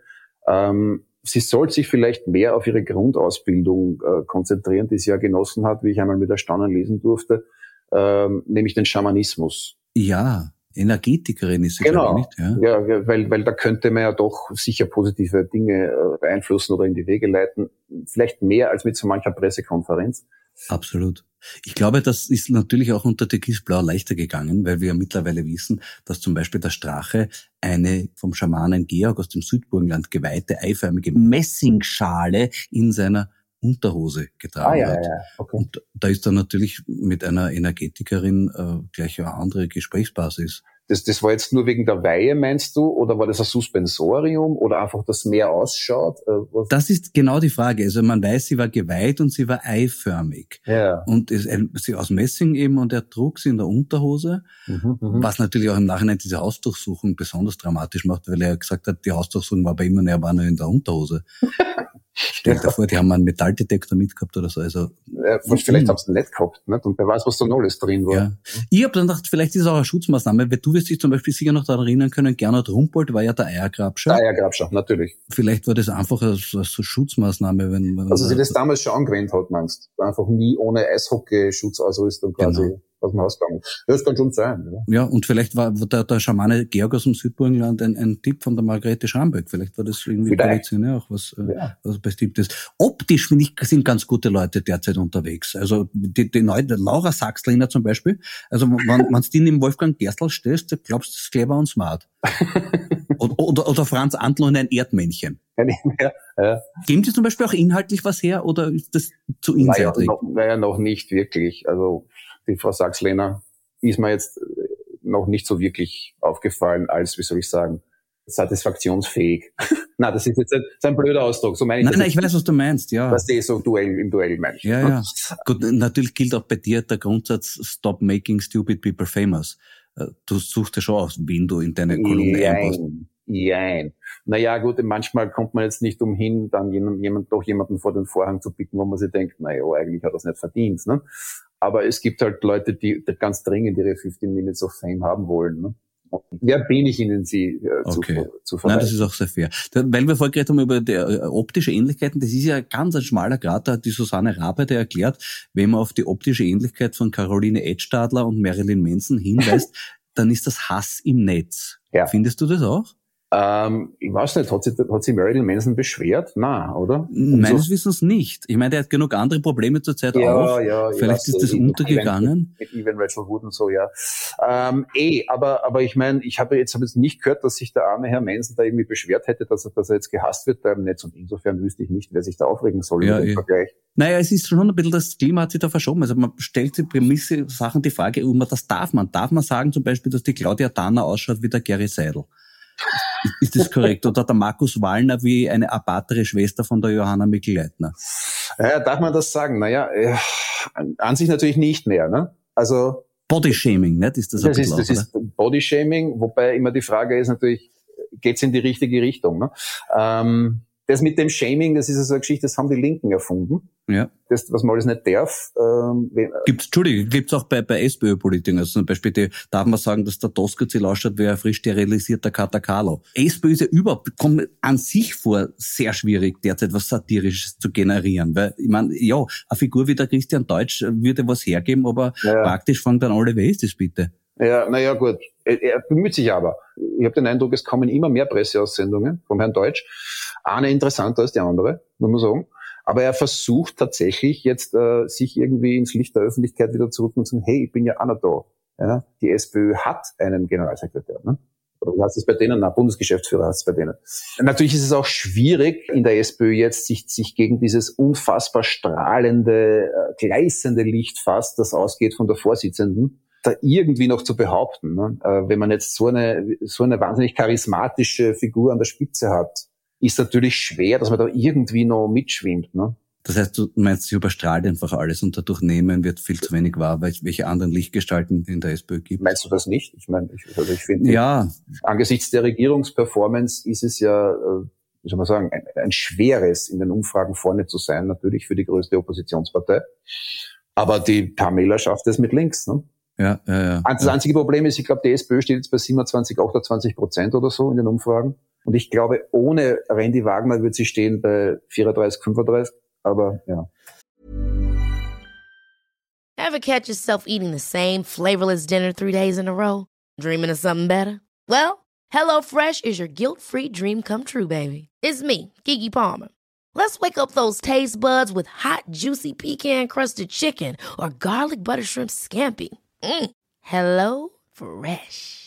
Ähm, sie sollte sich vielleicht mehr auf ihre Grundausbildung äh, konzentrieren, die sie ja genossen hat, wie ich einmal mit Erstaunen lesen durfte, ähm, nämlich den Schamanismus. Ja, Energetikerin ist sie, genau. nicht. Ja, ja weil, weil da könnte man ja doch sicher positive Dinge äh, beeinflussen oder in die Wege leiten. Vielleicht mehr als mit so mancher Pressekonferenz. Absolut. Ich glaube, das ist natürlich auch unter Türkisblau leichter gegangen, weil wir ja mittlerweile wissen, dass zum Beispiel der Strache eine vom Schamanen Georg aus dem Südburgenland geweihte eiförmige Messingschale in seiner Unterhose getragen ah, ja, hat. Ja, okay. Und da ist dann natürlich mit einer Energetikerin äh, gleich eine andere Gesprächsbasis. Das, das war jetzt nur wegen der Weihe, meinst du? Oder war das ein Suspensorium? Oder einfach, dass mehr ausschaut? Äh, was? Das ist genau die Frage. Also man weiß, sie war geweiht und sie war eiförmig. Ja. Und es, sie aus Messing eben und er trug sie in der Unterhose. Mhm, mhm, was natürlich auch im Nachhinein diese Hausdurchsuchung besonders dramatisch macht, weil er gesagt hat, die Hausdurchsuchung war bei ihm und er war nur in der Unterhose. Stell dir vor, die haben einen Metalldetektor mitgehabt oder so. Also, ja, vielleicht haben sie nicht gehabt, nicht? und wer weiß, was da noch alles drin war. Ja. Ich habe dann gedacht, vielleicht ist es auch eine Schutzmaßnahme, weil du wirst dich zum Beispiel sicher noch daran erinnern können, Gernot Rumpold war ja der Eiergrabscher. Der Eiergrabscher, natürlich. Vielleicht war das einfach als, als Schutzmaßnahme, wenn, wenn Also sie das damals schon angewendet hat, meinst Einfach nie ohne Eishockey-Schutzausrüstung quasi. Genau aus dem Ausgang. Das kann schon sein. Ja, ja und vielleicht war der, der Schamane Georg aus dem Südburgenland ein, ein Tipp von der Margarete Schamböck. Vielleicht war das irgendwie traditionell auch was, äh, ja. was Bestimmtes. Optisch, finde ich, sind ganz gute Leute derzeit unterwegs. Also die, die neue Laura Sachsliner zum Beispiel. Also wenn du die neben Wolfgang Gerstl stellst, glaubst du, das ist clever und smart. oder, oder, oder Franz Antler und ein Erdmännchen. Ja, ja. Geben die zum Beispiel auch inhaltlich was her oder ist das zu inseitig? Naja, noch, naja, noch nicht wirklich. Also die Frau Sachs-Lehner ist mir jetzt noch nicht so wirklich aufgefallen als, wie soll ich sagen, satisfaktionsfähig. Na, das ist jetzt ein, ein, blöder Ausdruck. So meine ich nein, nein, ich weiß, was du meinst, ja. Was eh so Duell, im Duell meine ich. Ja, ja. Gut, natürlich gilt auch bei dir der Grundsatz, stop making stupid people famous. Äh, du suchst ja schon aus, wen du in deine Kolumne einbaust. Jein. Naja, gut, manchmal kommt man jetzt nicht umhin, dann jemand, jemand, doch jemanden vor den Vorhang zu picken, wo man sich denkt, naja, eigentlich hat er es nicht verdient. Ne? Aber es gibt halt Leute, die ganz dringend ihre 15 Minutes of Fame haben wollen. Ne? Wer bin ich Ihnen, sie äh, okay. zu, zu Nein, das ist auch sehr fair. Weil wir vorher geredet haben über die, äh, optische Ähnlichkeiten, das ist ja ganz ein schmaler Grad, da hat die Susanne Rabe erklärt, wenn man auf die optische Ähnlichkeit von Caroline Edstadler und Marilyn Manson hinweist, dann ist das Hass im Netz. Ja. Findest du das auch? Ähm, ich weiß nicht, hat sich, hat sich Marilyn Manson beschwert? Na, oder? Meines also, Wissens nicht. Ich meine, der hat genug andere Probleme zurzeit ja, auch. Ja, Vielleicht ist das untergegangen. Mit, Evan Rachel Wood und so, ja. Ähm, eh, aber, aber ich meine, ich habe jetzt, hab jetzt nicht gehört, dass sich der arme Herr Manson da irgendwie beschwert hätte, dass er, dass er jetzt gehasst wird da im Netz und insofern wüsste ich nicht, wer sich da aufregen soll ja, im Vergleich. Naja, es ist schon ein bisschen, das Klima hat sich da verschoben. Also man stellt sich Prämisse Sachen die Frage, ob man das darf man. Darf man sagen zum Beispiel, dass die Claudia Danner ausschaut wie der Gary Seidel? Ist das korrekt? Oder der Markus Wallner wie eine apatere Schwester von der Johanna Mikl-Leitner? Ja, darf man das sagen? Naja, ja, an sich natürlich nicht mehr. Ne? Also Bodyshaming, ne? Ist das das ist, das ist Bodyshaming, wobei immer die Frage ist natürlich, geht's in die richtige Richtung? Ne? Ähm, das mit dem Shaming, das ist also eine Geschichte, das haben die Linken erfunden. Ja. Das, was man alles nicht darf. Ähm, wenn, gibt's, Entschuldigung, gibt's auch bei, bei SPÖ-Politikern. Also zum Beispiel die, darf man sagen, dass der Doskozil ausschaut wie ein frisch sterilisierter Katakalo. SPÖ ist ja überhaupt, kommt an sich vor, sehr schwierig, derzeit was Satirisches zu generieren. Weil, ich meine, ja, eine Figur wie der Christian Deutsch würde was hergeben, aber ja. praktisch fangen dann alle, wer ist das bitte? Ja, naja, gut. Er, er bemüht sich aber. Ich habe den Eindruck, es kommen immer mehr Presseaussendungen vom Herrn Deutsch eine interessanter als die andere, muss man sagen. Aber er versucht tatsächlich jetzt, äh, sich irgendwie ins Licht der Öffentlichkeit wieder zurück und zu sagen, hey, ich bin ja noch da. Ja, die SPÖ hat einen Generalsekretär. Ne? Oder du hast es bei denen? Na, Bundesgeschäftsführer hast es bei denen. Natürlich ist es auch schwierig in der SPÖ jetzt, sich, sich gegen dieses unfassbar strahlende, äh, gleißende Licht fast, das ausgeht von der Vorsitzenden, da irgendwie noch zu behaupten. Ne? Äh, wenn man jetzt so eine, so eine wahnsinnig charismatische Figur an der Spitze hat, ist natürlich schwer, dass man da irgendwie noch mitschwimmt. Ne? Das heißt, du meinst, sie überstrahlt einfach alles und dadurch nehmen wird viel zu wenig wahr, weil welche anderen Lichtgestalten in der SPÖ gibt. Meinst du das nicht? Ich meine, ich, also ich finde, ja. angesichts der Regierungsperformance ist es ja, äh, wie soll man sagen, ein, ein schweres, in den Umfragen vorne zu sein, natürlich für die größte Oppositionspartei. Aber die Pamela schafft es mit links. Ne? Ja, ja, ja. Das einzige Problem ist, ich glaube, die SPÖ steht jetzt bei 27, 28 Prozent oder so in den Umfragen. Und ich glaube, ohne Randy Wagner wird sie stehen bei 34, 35. Aber ja. Ever catch yourself eating the same flavorless dinner three days in a row? Dreaming of something better? Well, HelloFresh is your guilt-free dream come true, baby. It's me, Kiki Palmer. Let's wake up those taste buds with hot, juicy pecan-crusted chicken or garlic butter shrimp scampi. Mm. Hello Fresh.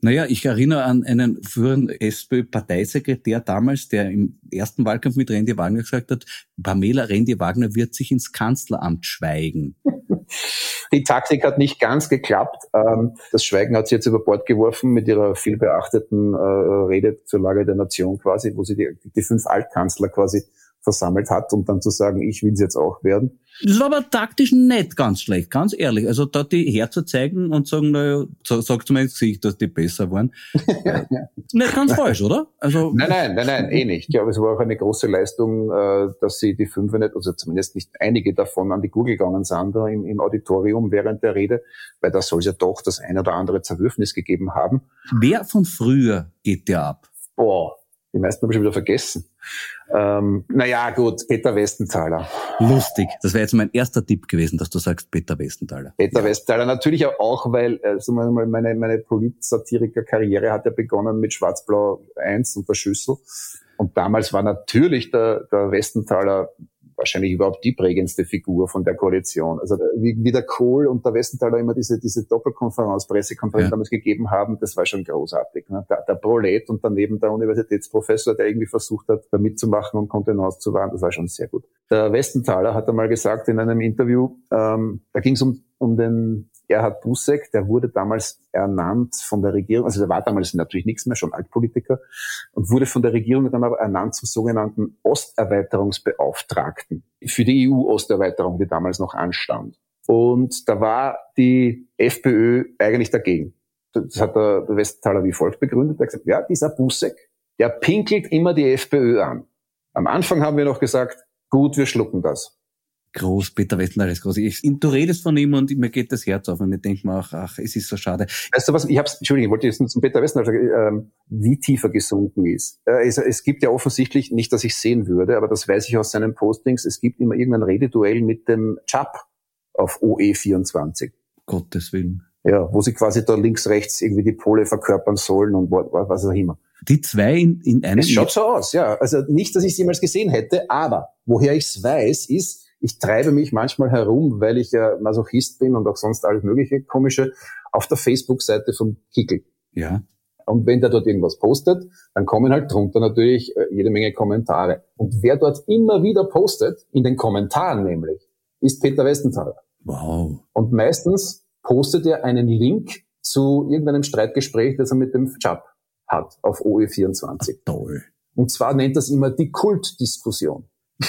Naja, ich erinnere an einen früheren SPÖ-Parteisekretär damals, der im ersten Wahlkampf mit Randy Wagner gesagt hat, Pamela Randy Wagner wird sich ins Kanzleramt schweigen. Die Taktik hat nicht ganz geklappt. Ähm, das Schweigen hat sie jetzt über Bord geworfen mit ihrer vielbeachteten äh, Rede zur Lage der Nation quasi, wo sie die, die fünf Altkanzler quasi versammelt hat, um dann zu sagen, ich will es jetzt auch werden. Das war aber taktisch nicht ganz schlecht, ganz ehrlich. Also da die herzuzeigen und sagen, naja, sagt mir ins Gesicht, dass die besser waren. nicht ganz falsch, oder? Also nein, nein, nein, nein, eh nicht. Ich glaube, es war auch eine große Leistung, äh, dass sie die fünf nicht, also zumindest nicht einige davon an die Google gegangen sind da im, im Auditorium während der Rede, weil da soll es ja doch das ein oder andere Zerwürfnis gegeben haben. Wer von früher geht der ab? Boah, die meisten habe ich schon wieder vergessen. Ähm, naja, gut, Peter Westenthaler. Lustig. Das wäre jetzt mein erster Tipp gewesen, dass du sagst Peter Westenthaler. Peter ja. Westenthaler, natürlich auch, weil also meine, meine Polit-Satiriker-Karriere hat ja begonnen mit Schwarz-Blau 1 und der Schüssel. Und damals war natürlich der, der Westenthaler wahrscheinlich überhaupt die prägendste Figur von der Koalition. Also wie, wie der Kohl und der Westenthaler immer diese, diese Doppelkonferenz, Pressekonferenz ja. damals gegeben haben, das war schon großartig. Ne? Der, der Prolet und daneben der Universitätsprofessor, der irgendwie versucht hat, da mitzumachen und Kontenance zu wahren, das war schon sehr gut. Der Westenthaler hat einmal gesagt in einem Interview, ähm, da ging es um, um den Erhard Busseck, der wurde damals ernannt von der Regierung, also der war damals natürlich nichts mehr, schon Altpolitiker, und wurde von der Regierung dann aber ernannt zum sogenannten Osterweiterungsbeauftragten für die EU-Osterweiterung, die damals noch anstand. Und da war die FPÖ eigentlich dagegen. Das hat der Westenthaler wie folgt begründet. Er hat gesagt, ja, dieser Busseck, der pinkelt immer die FPÖ an. Am Anfang haben wir noch gesagt, gut, wir schlucken das. Groß, Peter Westendal ist groß. Ich, du redest von ihm und mir geht das Herz auf und ich denke mir auch, ach, es ist so schade. Weißt du was, ich hab's, Entschuldigung, ich wollte jetzt zum Peter Westendal sagen, ähm, wie tief er gesunken ist. Äh, es, es gibt ja offensichtlich, nicht, dass ich sehen würde, aber das weiß ich aus seinen Postings, es gibt immer irgendein Rededuell mit dem Chap auf OE24. Gottes Willen. Ja, wo sie quasi da links, rechts irgendwie die Pole verkörpern sollen und was auch immer. Die zwei in, in einem. Es schaut so aus, ja. Also nicht, dass ich es jemals gesehen hätte, aber woher ich es weiß, ist, ich treibe mich manchmal herum, weil ich ja Masochist bin und auch sonst alles mögliche komische, auf der Facebook-Seite vom Kickel. Ja. Und wenn der dort irgendwas postet, dann kommen halt drunter natürlich äh, jede Menge Kommentare. Und wer dort immer wieder postet, in den Kommentaren nämlich, ist Peter Westenthaler. Wow. Und meistens postet er einen Link zu irgendeinem Streitgespräch, das er mit dem Chap hat auf OE24. Ach, toll. Und zwar nennt das immer die Kultdiskussion.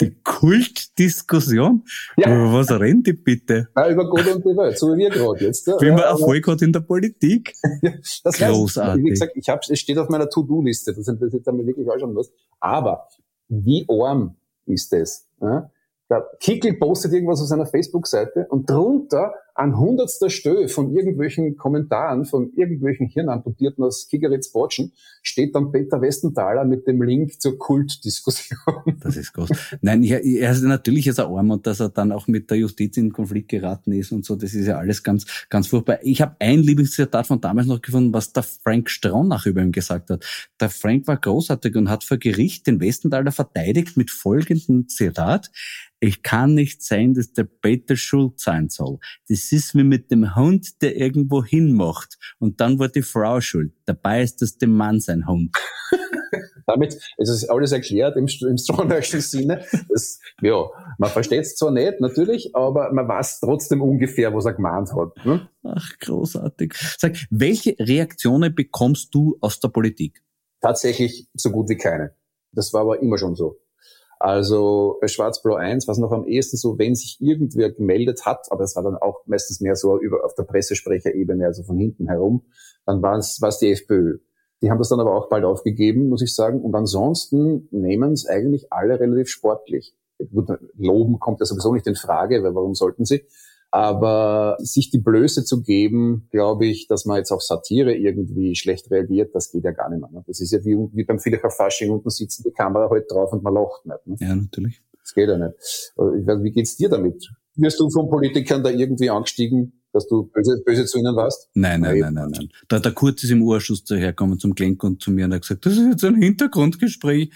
Die Kultdiskussion? Ja. Über was rennt die bitte? Na, über Gott und die Welt, so wie wir gerade jetzt. Wie man Erfolg hat in der Politik. das Großartig. Heißt, wie gesagt, ich hab, es steht auf meiner To-Do-Liste, das, das ist damit wirklich auch schon was. Aber wie arm ist es? Ja? Der Kickel postet irgendwas auf seiner Facebook-Seite und drunter an hundertster Stelle von irgendwelchen Kommentaren, von irgendwelchen Hirnamputierten aus Kigeritz Botschen, steht dann Peter Westenthaler mit dem Link zur Kultdiskussion. Das ist groß. Nein, er, er ist natürlich ist er arm und dass er dann auch mit der Justiz in Konflikt geraten ist und so, das ist ja alles ganz, ganz furchtbar. Ich habe ein Lieblingszitat von damals noch gefunden, was der Frank Stronach über ihn gesagt hat. Der Frank war großartig und hat vor Gericht den Westenthaler verteidigt mit folgendem Zitat. Ich kann nicht sein, dass der Peter schuld sein soll. Das ist wie mit dem Hund, der irgendwo hinmacht. Und dann war die Frau schuld. Dabei ist das dem Mann sein Hund. Damit ist es alles erklärt im, im Stronachschen Sinne. Das, ja, man versteht es zwar nicht, natürlich, aber man weiß trotzdem ungefähr, was er gemeint hat. Ne? Ach, großartig. Sag, welche Reaktionen bekommst du aus der Politik? Tatsächlich so gut wie keine. Das war aber immer schon so. Also bei Schwarz-Blau 1 war es noch am ehesten so, wenn sich irgendwer gemeldet hat, aber es war dann auch meistens mehr so über, auf der Pressesprecherebene, also von hinten herum, dann war es, war es die FPÖ. Die haben das dann aber auch bald aufgegeben, muss ich sagen. Und ansonsten nehmen es eigentlich alle relativ sportlich. Gut, loben kommt ja sowieso nicht in Frage, weil warum sollten sie? Aber sich die Blöße zu geben, glaube ich, dass man jetzt auf Satire irgendwie schlecht reagiert, das geht ja gar nicht mehr. Ne? Das ist ja wie, wie beim Villacher Fasching, unten sitzt die Kamera halt drauf und man lacht nicht. Ne? Ja, natürlich. Das geht ja nicht. Wie geht's dir damit? Wirst du von Politikern da irgendwie angestiegen, dass du böse, böse zu ihnen warst? Nein, nein, nein, nein, nein. Da, der Kurz ist im Urschuss dahergekommen zum Klenk und zu mir und hat gesagt, das ist jetzt ein Hintergrundgespräch.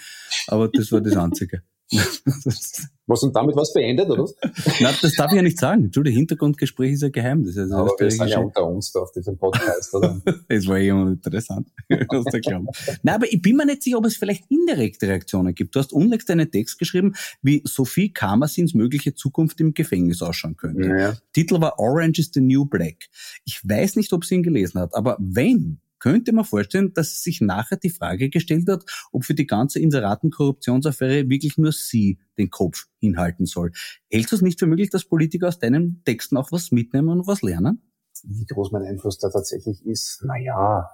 Aber das war das Einzige. Was und damit was beendet, oder? Nein, das darf ich ja nicht sagen. Entschuldigung, Hintergrundgespräch ist ja geheim. Das ist Aber wir sind ja unter uns da auf diesem Podcast, oder? das war eh uninteressant. Nein, aber ich bin mir nicht sicher, ob es vielleicht indirekte Reaktionen gibt. Du hast unlängst einen Text geschrieben, wie Sophie Kamersins mögliche Zukunft im Gefängnis ausschauen könnte. Ja. Titel war Orange is the New Black. Ich weiß nicht, ob sie ihn gelesen hat, aber wenn, könnte man vorstellen, dass sich nachher die Frage gestellt hat, ob für die ganze Inseraten-Korruptionsaffäre wirklich nur sie den Kopf hinhalten soll. Hältst du es nicht für möglich, dass Politiker aus deinen Texten auch was mitnehmen und was lernen? Wie groß mein Einfluss da tatsächlich ist? Naja,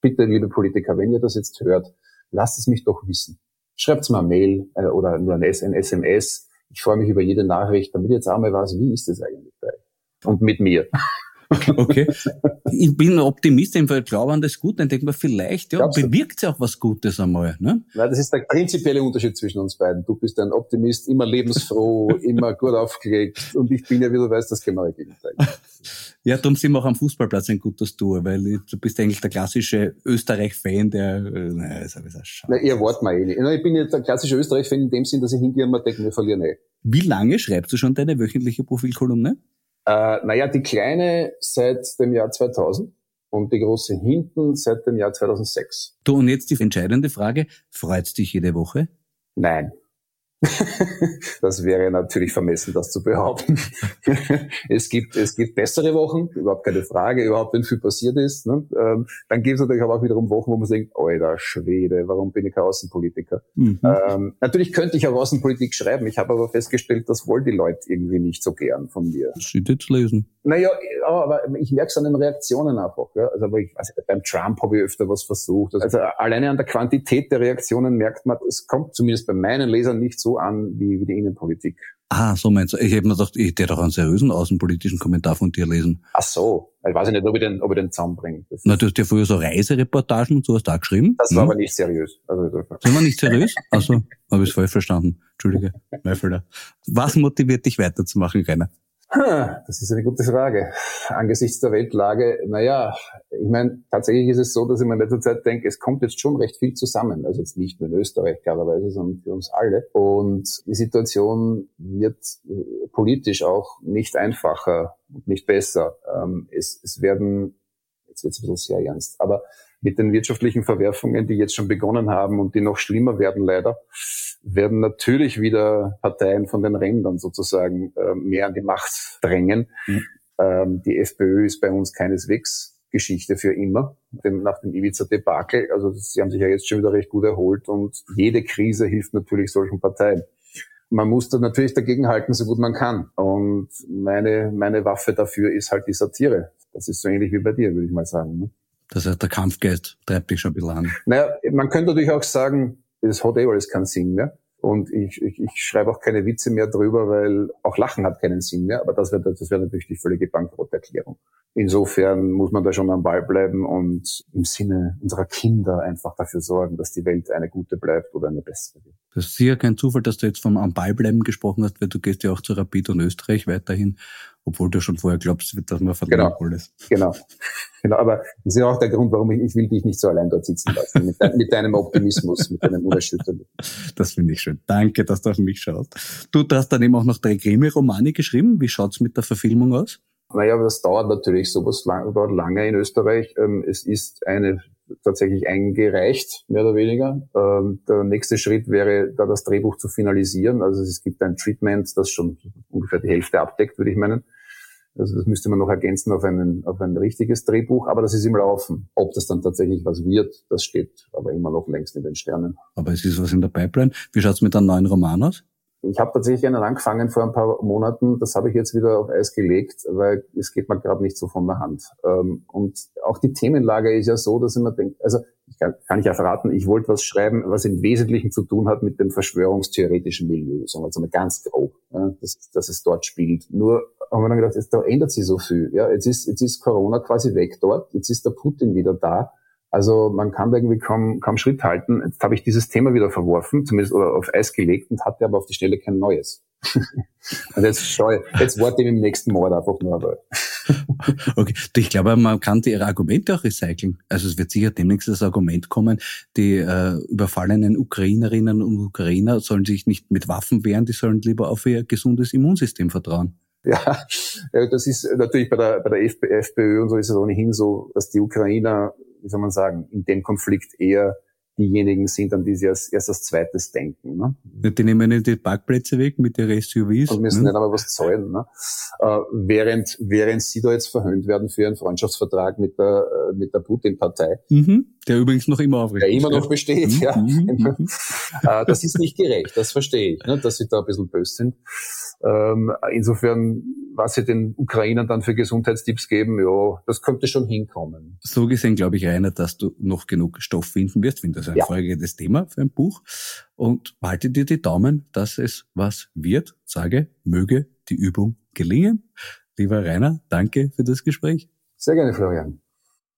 bitte, liebe Politiker, wenn ihr das jetzt hört, lasst es mich doch wissen. Schreibt mir eine Mail äh, oder nur ein SMS. Ich freue mich über jede Nachricht, damit jetzt einmal weiß, wie ist es eigentlich bei und mit mir. Okay. Ich bin Optimist, ich glaube an das Gute. Ich denke mir, vielleicht ja, bewirkt ja auch was Gutes einmal. Ne? Nein, das ist der prinzipielle Unterschied zwischen uns beiden. Du bist ein Optimist, immer lebensfroh, immer gut aufgelegt und ich bin ja, wie du weißt, das genaue Gegenteil. Ja, darum sind wir auch am Fußballplatz ein gutes Tour, weil du bist eigentlich der klassische Österreich-Fan, der, äh, naja, ist aber schade. Na, ihr wart mal eh nicht. Ich bin ja der klassische Österreich-Fan in dem Sinn, dass ich hingehe und mir denke, wir verlieren eh. Wie lange schreibst du schon deine wöchentliche Profilkolumne? Äh, naja, die kleine seit dem Jahr 2000 und die große hinten seit dem Jahr 2006. Du, und jetzt die entscheidende Frage, freut's dich jede Woche? Nein. Das wäre natürlich vermessen, das zu behaupten. es gibt, es gibt bessere Wochen, überhaupt keine Frage, überhaupt wenn viel passiert ist. Ne? Ähm, dann gibt es natürlich aber auch wiederum Wochen, wo man denkt, alter Schwede, warum bin ich kein Außenpolitiker? Mhm. Ähm, natürlich könnte ich auch Außenpolitik schreiben, ich habe aber festgestellt, das wollen die Leute irgendwie nicht so gern von mir. Jetzt lesen. Naja, aber ich merke es an den Reaktionen einfach. Ja? Also ich, also beim Trump habe ich öfter was versucht. Also alleine an der Quantität der Reaktionen merkt man, es kommt zumindest bei meinen Lesern nicht so so an wie, wie die Innenpolitik. Ah, so meinst du. Ich hätte mir gedacht, ich hätte doch einen seriösen außenpolitischen Kommentar von dir lesen. Ach so. Ich weiß nicht, ob ich den, ob ich den zusammenbringe. Na, du hast ja früher so Reisereportagen und so hast du auch geschrieben. das war aber nicht seriös. Also, Sind wir nicht seriös? Also, habe ich es falsch verstanden. Entschuldige, mein Fehler. Was motiviert dich weiterzumachen, Rainer? Das ist eine gute Frage. Angesichts der Weltlage, naja, ich meine, tatsächlich ist es so, dass ich mir in letzter Zeit denke, es kommt jetzt schon recht viel zusammen. Also jetzt nicht nur in Österreich klarerweise, sondern für uns alle. Und die Situation wird äh, politisch auch nicht einfacher und nicht besser. Ähm, Es, es werden, jetzt wird es ein bisschen sehr ernst, aber mit den wirtschaftlichen Verwerfungen, die jetzt schon begonnen haben und die noch schlimmer werden leider, werden natürlich wieder Parteien von den Rändern sozusagen äh, mehr an die Macht drängen. Mhm. Ähm, die FPÖ ist bei uns keineswegs Geschichte für immer. Denn nach dem Ibiza-Debakel, also sie haben sich ja jetzt schon wieder recht gut erholt und jede Krise hilft natürlich solchen Parteien. Man muss da natürlich dagegenhalten, so gut man kann. Und meine, meine Waffe dafür ist halt die Satire. Das ist so ähnlich wie bei dir, würde ich mal sagen. Ne? Das heißt, der Kampfgeist treibt dich schon ein bisschen an. Naja, man könnte natürlich auch sagen, es hat eh alles keinen Sinn mehr. Und ich, ich, ich schreibe auch keine Witze mehr drüber, weil auch Lachen hat keinen Sinn mehr. Aber das wäre das wäre natürlich die völlige Bankrotterklärung. Insofern muss man da schon am Ball bleiben und im Sinne unserer Kinder einfach dafür sorgen, dass die Welt eine gute bleibt oder eine bessere wird. Das ist sicher kein Zufall, dass du jetzt vom am Ball bleiben gesprochen hast, weil du gehst ja auch zu Rapid und Österreich weiterhin, obwohl du schon vorher glaubst, dass man vertrauen Genau. ist. Genau. genau. Aber das ist ja auch der Grund, warum ich, ich will dich nicht so allein dort sitzen lassen. Mit, dein, mit deinem Optimismus, mit deinem Unerschütterlichen. Das finde ich schön. Danke, dass du auf mich schaust. Du, du hast dann eben auch noch drei Krimi-Romane geschrieben. Wie schaut's mit der Verfilmung aus? Naja, aber das dauert natürlich, sowas lang, dauert lange in Österreich. Ähm, es ist eine tatsächlich eingereicht, mehr oder weniger. Ähm, der nächste Schritt wäre, da das Drehbuch zu finalisieren. Also es gibt ein Treatment, das schon ungefähr die Hälfte abdeckt, würde ich meinen. Also das müsste man noch ergänzen auf, einen, auf ein richtiges Drehbuch, aber das ist im Laufen. Ob das dann tatsächlich was wird, das steht aber immer noch längst in den Sternen. Aber es ist was in der Pipeline. Wie schaut's mit einem neuen Roman aus? Ich habe tatsächlich einen angefangen vor ein paar Monaten. Das habe ich jetzt wieder auf Eis gelegt, weil es geht mir gerade nicht so von der Hand. Ähm, Und auch die Themenlage ist ja so, dass ich mir denke, also ich kann, kann ich ja verraten, ich wollte was schreiben, was im Wesentlichen zu tun hat mit dem verschwörungstheoretischen Milieu, sagen wir jetzt mal ganz grob, ja, dass, dass es dort spielt. Nur haben wir dann gedacht, jetzt, da ändert sich so viel. Ja, jetzt ist, jetzt ist Corona quasi weg dort, jetzt ist der Putin wieder da. Also man kann irgendwie kaum, kaum Schritt halten. Jetzt habe ich dieses Thema wieder verworfen, zumindest oder auf Eis gelegt und hatte aber auf die Stelle kein neues. und jetzt schau, jetzt warte ich im nächsten Mord einfach nur aber. Okay, ich glaube, man kann ihre Argumente auch recyceln. Also es wird sicher demnächst das Argument kommen, die äh, überfallenen Ukrainerinnen und Ukrainer sollen sich nicht mit Waffen wehren, die sollen lieber auf ihr gesundes Immunsystem vertrauen. Ja, das ist natürlich bei der, bei der FP, FPÖ und so ist es ohnehin so, dass die Ukrainer, wie soll man sagen, in dem Konflikt eher diejenigen sind, an die sie als, erst als zweites denken. Ne? Die nehmen ihnen die Parkplätze weg mit ihren SUVs. und müssen ne? nicht einmal was zahlen. Ne? Äh, während, während sie da jetzt verhöhnt werden für ihren Freundschaftsvertrag mit der, äh, mit der Putin-Partei, Mhm. Der übrigens noch immer aufrecht der immer noch besteht. Mhm, Ja. mhm, mhm. Äh, das ist nicht gerecht, das verstehe ich, ne? dass sie da ein bisschen böse sind. Ähm, insofern, was sie den Ukrainern dann für Gesundheitstipps geben, ja, das könnte schon hinkommen. So gesehen glaube ich, Rainer, dass du noch genug Stoff finden wirst. Ich finde das ein Ja. folgendes Thema für ein Buch. Und halte dir die Daumen, dass es was wird. Sage, möge die Übung gelingen. Lieber Rainer, danke für das Gespräch. Sehr gerne, Florian.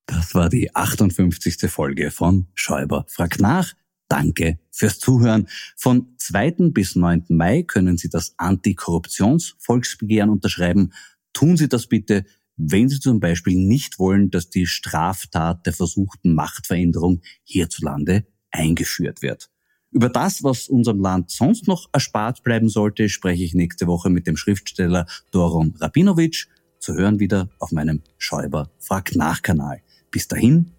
Das war die 58. Folge von Schäuber fragt nach. Danke fürs Zuhören. Von 2. bis 9. Mai können Sie das Antikorruptionsvolksbegehren unterschreiben. Tun Sie das bitte, wenn Sie zum Beispiel nicht wollen, dass die Straftat der versuchten Machtveränderung hierzulande eingeführt wird. Über das, was unserem Land sonst noch erspart bleiben sollte, spreche ich nächste Woche mit dem Schriftsteller Doron Rabinovic. Zu hören wieder auf meinem Schäuber fragt nach Kanal. Bis dahin,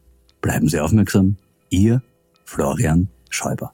bleiben Sie aufmerksam. Ihr Florian Schäuber.